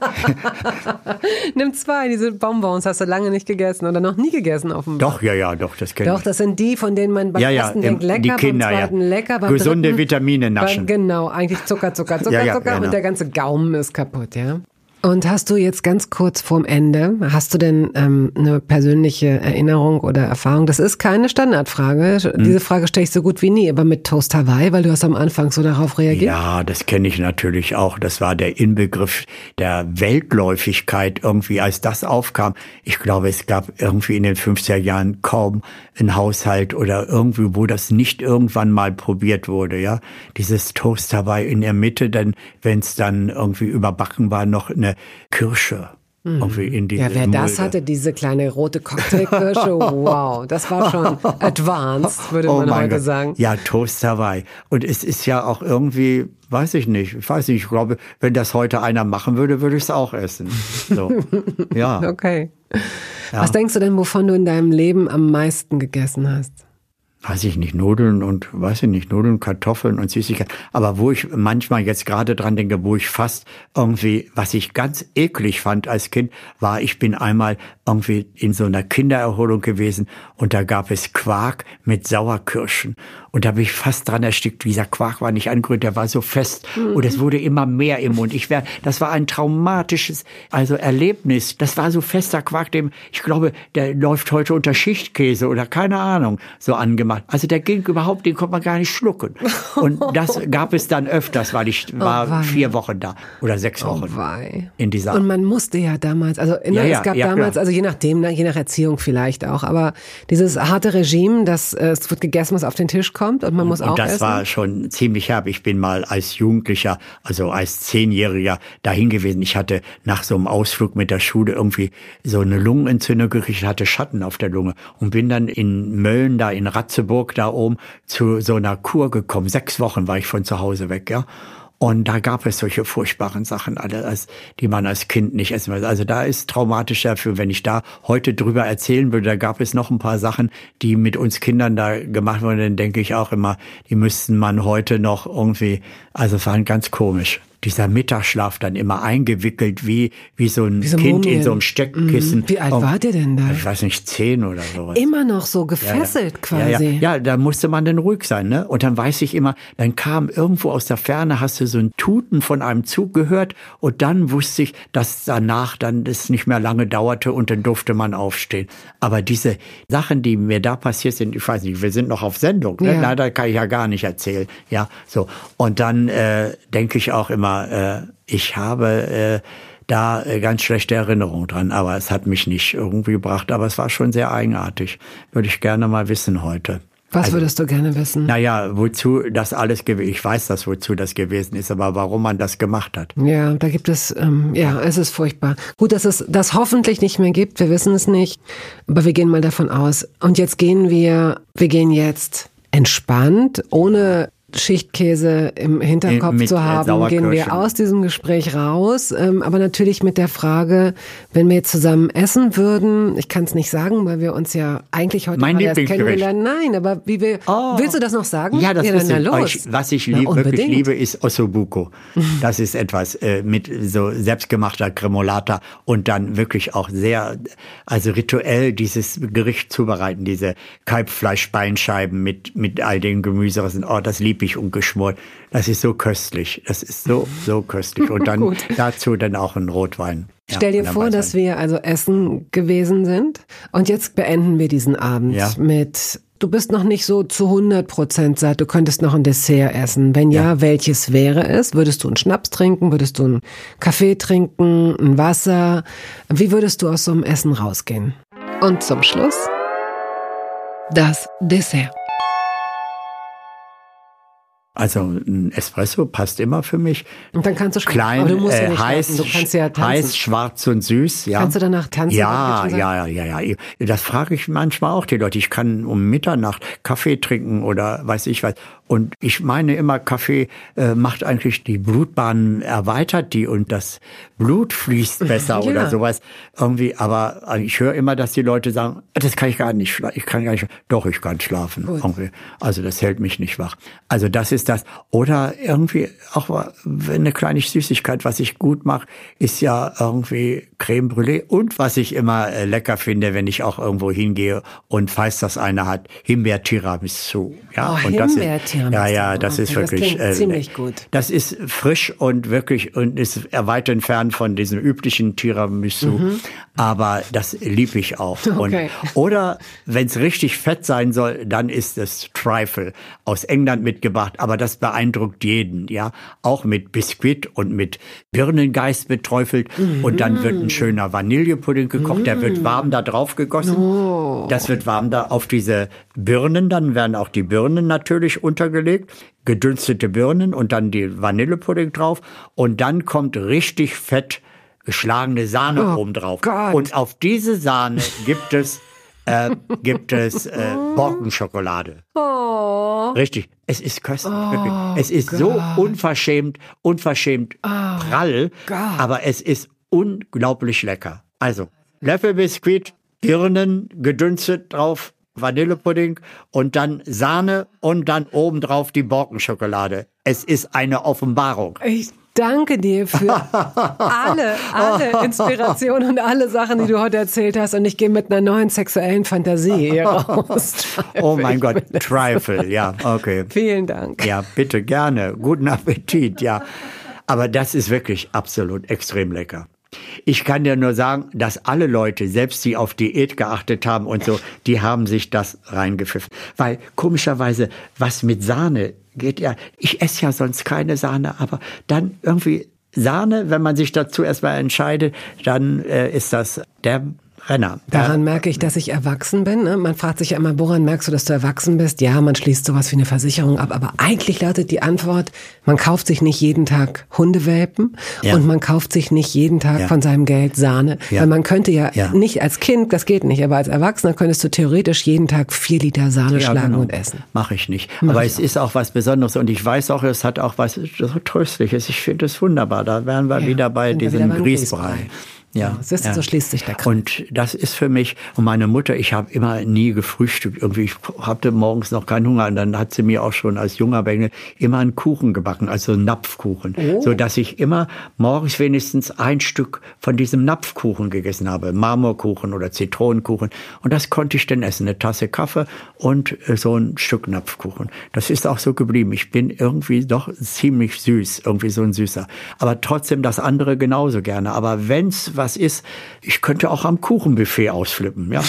Nimm zwei, diese Bonbons hast du lange nicht gegessen oder noch nie gegessen offenbar. Doch, ja, ja, doch, das kenne ich. Doch, das sind die, von denen man beim ja, ersten ja, denkt, lecker, die Kinder, beim zweiten ja. lecker, beim Gesunde dritten, Vitamine naschen. Beim, genau, eigentlich Zucker, Zucker, Zucker, Zucker genau. und der ganze Gaumen ist kaputt, ja. Und hast du jetzt ganz kurz vorm Ende, hast du denn ähm, eine persönliche Erinnerung oder Erfahrung? Das ist keine Standardfrage. Hm. Diese Frage stelle ich so gut wie nie, aber mit Toast Hawaii, weil du hast am Anfang so darauf reagiert. Ja, das kenne ich natürlich auch. Das war der Inbegriff der Weltläufigkeit irgendwie, als das aufkam. Ich glaube, es gab irgendwie in den 50er Jahren kaum einen Haushalt oder irgendwie, wo das nicht irgendwann mal probiert wurde, ja. Dieses Toast Hawaii in der Mitte, denn wenn es dann irgendwie überbacken war, noch eine Kirsche. Mhm. In ja, wer Mulde. das hatte, diese kleine rote Cocktailkirsche, wow, das war schon advanced, würde oh man heute Gott. sagen. Ja, Toast Hawaii. Und es ist ja auch irgendwie, weiß ich nicht, ich weiß nicht, ich glaube, wenn das heute einer machen würde, würde ich es auch essen. So. ja. Okay. Ja. Was denkst du denn, wovon du in deinem Leben am meisten gegessen hast? weiß ich nicht, Nudeln und, weiß ich nicht, Nudeln, Kartoffeln und Süßigkeiten. Aber wo ich manchmal jetzt gerade dran denke, wo ich fast irgendwie, was ich ganz eklig fand als Kind, war, ich bin einmal irgendwie in so einer Kindererholung gewesen und da gab es Quark mit Sauerkirschen. Und da bin ich fast dran erstickt. Dieser Quark war nicht angerührt, der war so fest. Mhm. Und es wurde immer mehr im Mund. Ich wär, das war ein traumatisches, also Erlebnis. Das war so fester Quark, dem, ich glaube, der läuft heute unter Schichtkäse oder keine Ahnung, so angemacht gemacht. Also der ging überhaupt, den konnte man gar nicht schlucken. Und das gab es dann öfters, weil ich Oh, war wei. vier Wochen da oder sechs Wochen Wei. in dieser. Und man musste ja damals, also ne, Ja, ja, es gab ja, damals, klar. also je nachdem, ne, je nach Erziehung vielleicht auch, aber dieses harte Regime, dass äh, es wird gegessen, was auf den Tisch kommt und man muss auch Und das essen. war schon ziemlich herb. Ich bin mal als Jugendlicher, also als Zehnjähriger dahin gewesen. Ich hatte nach so einem Ausflug mit der Schule irgendwie so eine Lungenentzündung gekriegt, hatte Schatten auf der Lunge und bin dann in Mölln, da in Ratzeburg da oben, zu so einer Kur gekommen. Sechs Wochen war ich von zu Hause weg, ja. Und da gab es solche furchtbaren Sachen, alle, als, die man als Kind nicht essen will. Also da ist traumatisch dafür, wenn ich da heute drüber erzählen würde, da gab es noch ein paar Sachen, die mit uns Kindern da gemacht wurden, dann denke ich auch immer, die müssten man heute noch irgendwie, also waren ganz komisch. Dieser Mittagsschlaf dann immer eingewickelt wie, wie so ein so Kind in Mumien. so einem Steckkissen. Mhm. Wie alt Und- wart ihr denn da? Ich weiß nicht, zehn oder sowas. Immer noch so gefesselt quasi. Ja, ja. ja, da musste man dann ruhig sein, ne? Und dann weiß ich immer, dann kam irgendwo aus der Ferne, hast du so ein Tuten von einem Zug gehört und dann wusste ich, dass danach dann das nicht mehr lange dauerte und dann durfte man aufstehen. Aber diese Sachen, die mir da passiert sind, ich weiß nicht, wir sind noch auf Sendung, ne? Ja. Leider kann ich ja gar nicht erzählen. Ja, so. Und dann äh, denke ich auch immer, äh, ich habe äh, da äh, ganz schlechte Erinnerungen dran, aber es hat mich nicht irgendwie gebracht, aber es war schon sehr eigenartig. Würde ich gerne mal wissen heute. Was würdest du gerne wissen? Naja, wozu das alles gewesen Ich weiß das, wozu das gewesen ist, aber warum man das gemacht hat. Ja, da gibt es, ähm, ja, es ist furchtbar. Gut, dass es das hoffentlich nicht mehr gibt, wir wissen es nicht, aber wir gehen mal davon aus. Und jetzt gehen wir, wir gehen jetzt entspannt, ohne Schichtkäse im Hinterkopf Mit, zu äh, haben, gehen wir aus diesem Gespräch raus. Ähm, aber natürlich mit der Frage, wenn wir jetzt zusammen essen würden, ich kann es nicht sagen, weil wir uns ja eigentlich heute Mein erst kennengelernt. Nein, aber wie wir, Oh. willst du das noch sagen? Ja, das ja, ist dann, na los. Ich, was ich Na, lieb, wirklich unbedingt. liebe, ist Ossobuco. Das ist etwas äh, mit so selbstgemachter Cremolata und dann wirklich auch sehr, also rituell dieses Gericht zubereiten, diese Kalbfleischbeinscheiben mit, mit all den Gemüserissen. Oh, das lieb ich und geschmort. Das ist so köstlich. Das ist so, so köstlich. Und dann dazu dann auch ein Rotwein. Ja, Stell dir vor, dass wir also essen gewesen sind und jetzt beenden wir diesen Abend Ja. mit, du bist noch nicht so zu 100 Prozent satt, du könntest noch ein Dessert essen. Wenn ja, welches wäre es? Würdest du einen Schnaps trinken? Würdest du einen Kaffee trinken? Ein Wasser? Wie würdest du aus so einem Essen rausgehen? Und zum Schluss das Dessert. Also ein Espresso passt immer für mich. Und dann kannst du schreiben. Klein, Aber du musst ja äh, nicht heiß, tanzen, du kannst ja tanzen. heiß, schwarz und süß. Ja. Kannst du danach tanzen, Ja, schon ja, ja, ja, ja. Das frage ich manchmal auch die Leute. Ich kann um Mitternacht Kaffee trinken oder weiß ich was. Und ich meine immer, Kaffee äh, macht eigentlich die Blutbahnen erweitert die und das Blut fließt besser Ja. oder sowas irgendwie. Aber ich höre immer, dass die Leute sagen, das kann ich gar nicht schlafen. Ich kann gar nicht. Doch, ich kann schlafen. Also das hält mich nicht wach. Also das ist das. Oder irgendwie auch eine kleine Süßigkeit, was ich gut mache, ist ja irgendwie Creme Brûlée. Und was ich immer äh, lecker finde, wenn ich auch irgendwo hingehe und falls das eine hat, Himbeer-Tiramisu. Ja, Oh, und das ist, Himbeer-Tiramisu. ja, ja, das Okay, ist das wirklich klingt ziemlich gut. Das ist frisch und wirklich und ist weit entfernt von diesem üblichen Tiramisu. Aber das liebe ich auch. Mhm. Okay. Und, oder wenn es richtig fett sein soll, dann ist es Trifle aus England mitgebracht. Aber das beeindruckt jeden, ja. Auch mit Biskuit und mit Birnengeist beträufelt. Und dann wird Mhm. ein schöner Vanillepudding gekocht. Der wird warm da drauf gegossen. Oh. Das wird warm da auf diese Birnen. Dann werden auch die Birnen natürlich untergelegt. Gedünstete Birnen und dann die Vanillepudding drauf. Und dann kommt richtig fett geschlagene Sahne Oh oben drauf. Gott. Und auf diese Sahne gibt es äh, gibt es äh, Borkenschokolade. Oh. Richtig. Es ist köstlich. wirklich. Es ist so unverschämt, unverschämt prall, Gott. aber es ist unglaublich lecker. Also, Löffelbiskuit, Birnen gedünstet drauf, Vanillepudding und dann Sahne und dann obendrauf die Borkenschokolade. Es ist eine Offenbarung. Ich danke dir für alle, alle Inspirationen und alle Sachen, die du heute erzählt hast. Und ich gehe mit einer neuen sexuellen Fantasie hier raus. Oh mein Gott, Trifle, ja, okay. Vielen Dank. Ja, bitte, gerne. Guten Appetit, ja. Aber das ist wirklich absolut extrem lecker. Ich kann dir nur sagen, dass alle Leute, selbst die auf Diät geachtet haben und so, die haben sich das reingepfiffen. Weil komischerweise, was mit Sahne geht ja, ich esse ja sonst keine Sahne, aber dann irgendwie Sahne, wenn man sich dazu erstmal entscheidet, dann äh, ist das der Renner. Daran merke ich, dass ich erwachsen bin. Ne? Man fragt sich ja immer, woran merkst du, dass du erwachsen bist? Ja, man schließt sowas wie eine Versicherung ab, aber eigentlich lautet die Antwort, man kauft sich nicht jeden Tag Hundewelpen ja. und man kauft sich nicht jeden Tag ja. von seinem Geld Sahne. Ja. Weil man könnte ja, nicht als Kind, das geht nicht, aber als Erwachsener könntest du theoretisch jeden Tag vier Liter Sahne schlagen genau. und essen. Mache ich nicht. Mach aber ich es auch. ist auch was Besonderes und ich weiß auch, es hat auch was so Tröstliches. Ich finde es wunderbar. Da wären wir wieder bei diesem Grießbrei. Ja, siehst du, ja. so schließt sich der Kreis. Und das ist für mich, und meine Mutter, ich habe immer nie gefrühstückt. Irgendwie, ich hatte morgens noch keinen Hunger. Und dann hat sie mir auch schon als junger Bengel immer einen Kuchen gebacken, also einen Napfkuchen. Oh. So dass ich immer morgens wenigstens ein Stück von diesem Napfkuchen gegessen habe. Marmorkuchen oder Zitronenkuchen. Und das konnte ich dann essen. Eine Tasse Kaffee und äh, so ein Stück Napfkuchen. Das ist auch so geblieben. Ich bin irgendwie doch ziemlich süß, irgendwie so ein Süßer. Aber trotzdem das andere genauso gerne. Aber wenn's was ist, ich könnte auch am Kuchenbuffet ausflippen, ja.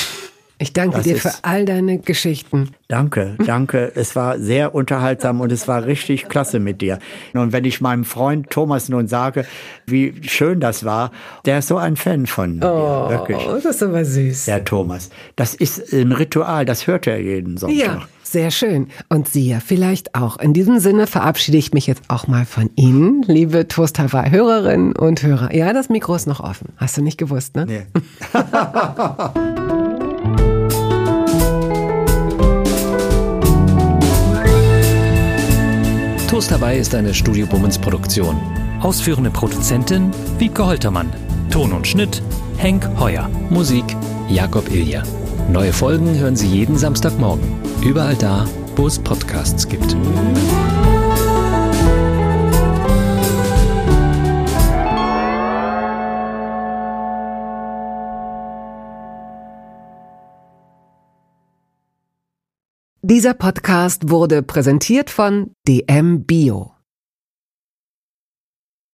Ich danke das dir für all deine Geschichten. Danke, danke. Es war sehr unterhaltsam und es war richtig klasse mit dir. Und wenn ich meinem Freund Thomas nun sage, wie schön das war, der ist so ein Fan von oh, mir, wirklich. Das ist aber süß. Der Thomas. Das ist ein Ritual, das hört er jeden Sonntag. Ja. Sehr schön. Und Sie ja vielleicht auch. In diesem Sinne verabschiede ich mich jetzt auch mal von Ihnen, liebe Toast Hawaii Hörerinnen und Hörer. Ja, das Mikro ist noch offen. Hast du nicht gewusst, ne? Nee. Toast Hawaii ist eine Studio Bummens Produktion. Ausführende Produzentin Wiebke Holtermann. Ton und Schnitt Henk Heuer. Musik Jakob Ilja. Neue Folgen hören Sie jeden Samstagmorgen. Überall da, wo es Podcasts gibt. Dieser Podcast wurde präsentiert von DM Bio.